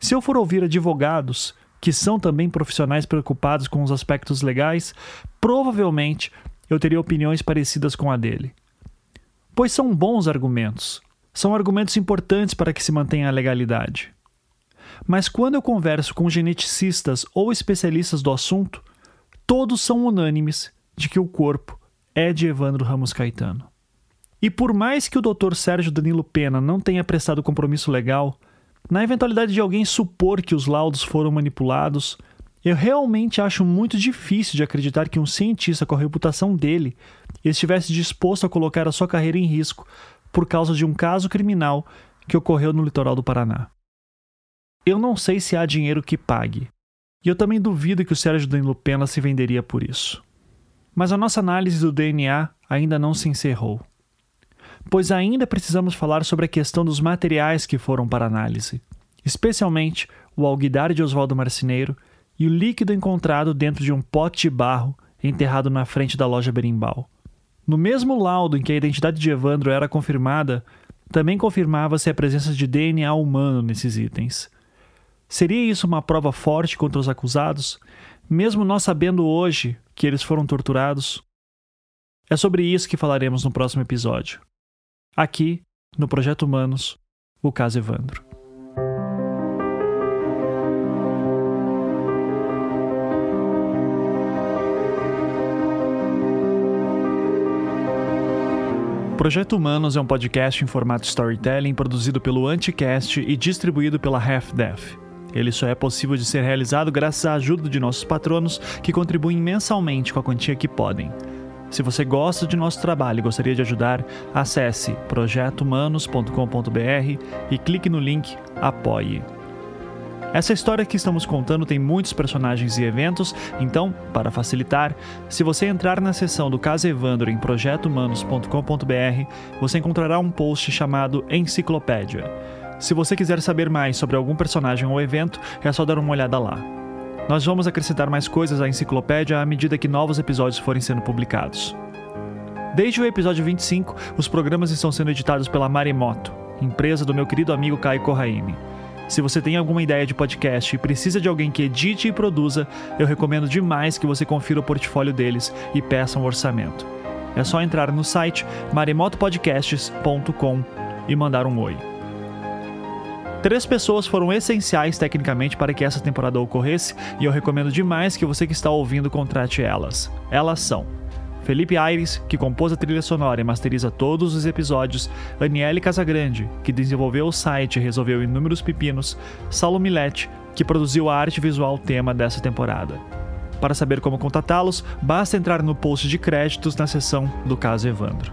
Se eu for ouvir advogados, que são também profissionais preocupados com os aspectos legais, provavelmente eu teria opiniões parecidas com a dele. Pois são bons argumentos. São argumentos importantes para que se mantenha a legalidade. Mas quando eu converso com geneticistas ou especialistas do assunto, todos são unânimes de que o corpo é de Evandro Ramos Caetano. E por mais que o Dr. Sérgio Danilo Pena não tenha prestado compromisso legal, na eventualidade de alguém supor que os laudos foram manipulados, eu realmente acho muito difícil de acreditar que um cientista com a reputação dele estivesse disposto a colocar a sua carreira em risco por causa de um caso criminal que ocorreu no litoral do Paraná. Eu não sei se há dinheiro que pague. E eu também duvido que o Sérgio Danilo Pena se venderia por isso. Mas a nossa análise do DNA ainda não se encerrou. Pois ainda precisamos falar sobre a questão dos materiais que foram para análise, especialmente o alguidar de Oswaldo Marceneiro e o líquido encontrado dentro de um pote de barro enterrado na frente da loja Berimbau. No mesmo laudo em que a identidade de Evandro era confirmada, também confirmava-se a presença de DNA humano nesses itens. Seria isso uma prova forte contra os acusados, mesmo nós sabendo hoje que eles foram torturados? É sobre isso que falaremos no próximo episódio. Aqui, no Projeto Humanos, o caso Evandro. Projeto Humanos é um podcast em formato storytelling produzido pelo Anticast e distribuído pela Half-Death. Ele só é possível de ser realizado graças à ajuda de nossos patronos que contribuem mensalmente com a quantia que podem. Se você gosta de nosso trabalho e gostaria de ajudar, acesse projetohumanos.com.br e clique no link Apoie. Essa história que estamos contando tem muitos personagens e eventos, então, para facilitar, se você entrar na seção do caso Evandro em projetohumanos.com.br, você encontrará um post chamado Enciclopédia Se você quiser saber mais sobre algum personagem ou evento, é só dar uma olhada lá. Nós vamos acrescentar mais coisas à enciclopédia à medida que novos episódios forem sendo publicados. Desde o episódio 25, os programas estão sendo editados pela Maremoto, empresa do meu querido amigo Caio Corraine. Se você tem alguma ideia de podcast e precisa de alguém que edite e produza, eu recomendo demais que você confira o portfólio deles e peça um orçamento. É só entrar no site maremotopodcasts.com e mandar um oi. Três pessoas foram essenciais tecnicamente para que essa temporada ocorresse e eu recomendo demais que você que está ouvindo contrate elas. Elas são Felipe Aires, que compôs a trilha sonora e masteriza todos os episódios, Aniele Casagrande, que desenvolveu o site e resolveu inúmeros pepinos, Saulo Milete, que produziu a arte visual tema dessa temporada. Para saber como contatá-los, basta entrar no post de créditos na seção do caso Evandro.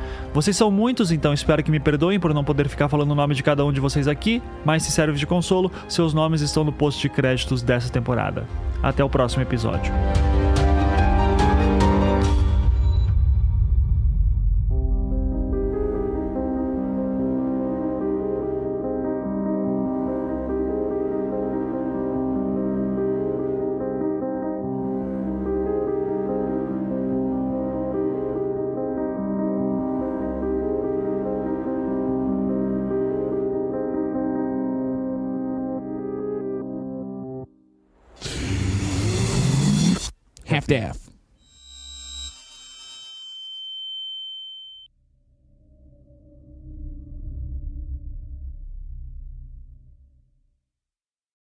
Vocês são muitos, então espero que me perdoem por não poder ficar falando o nome de cada um de vocês aqui, mas se serve de consolo, seus nomes estão no post de créditos dessa temporada. Até o próximo episódio. staff.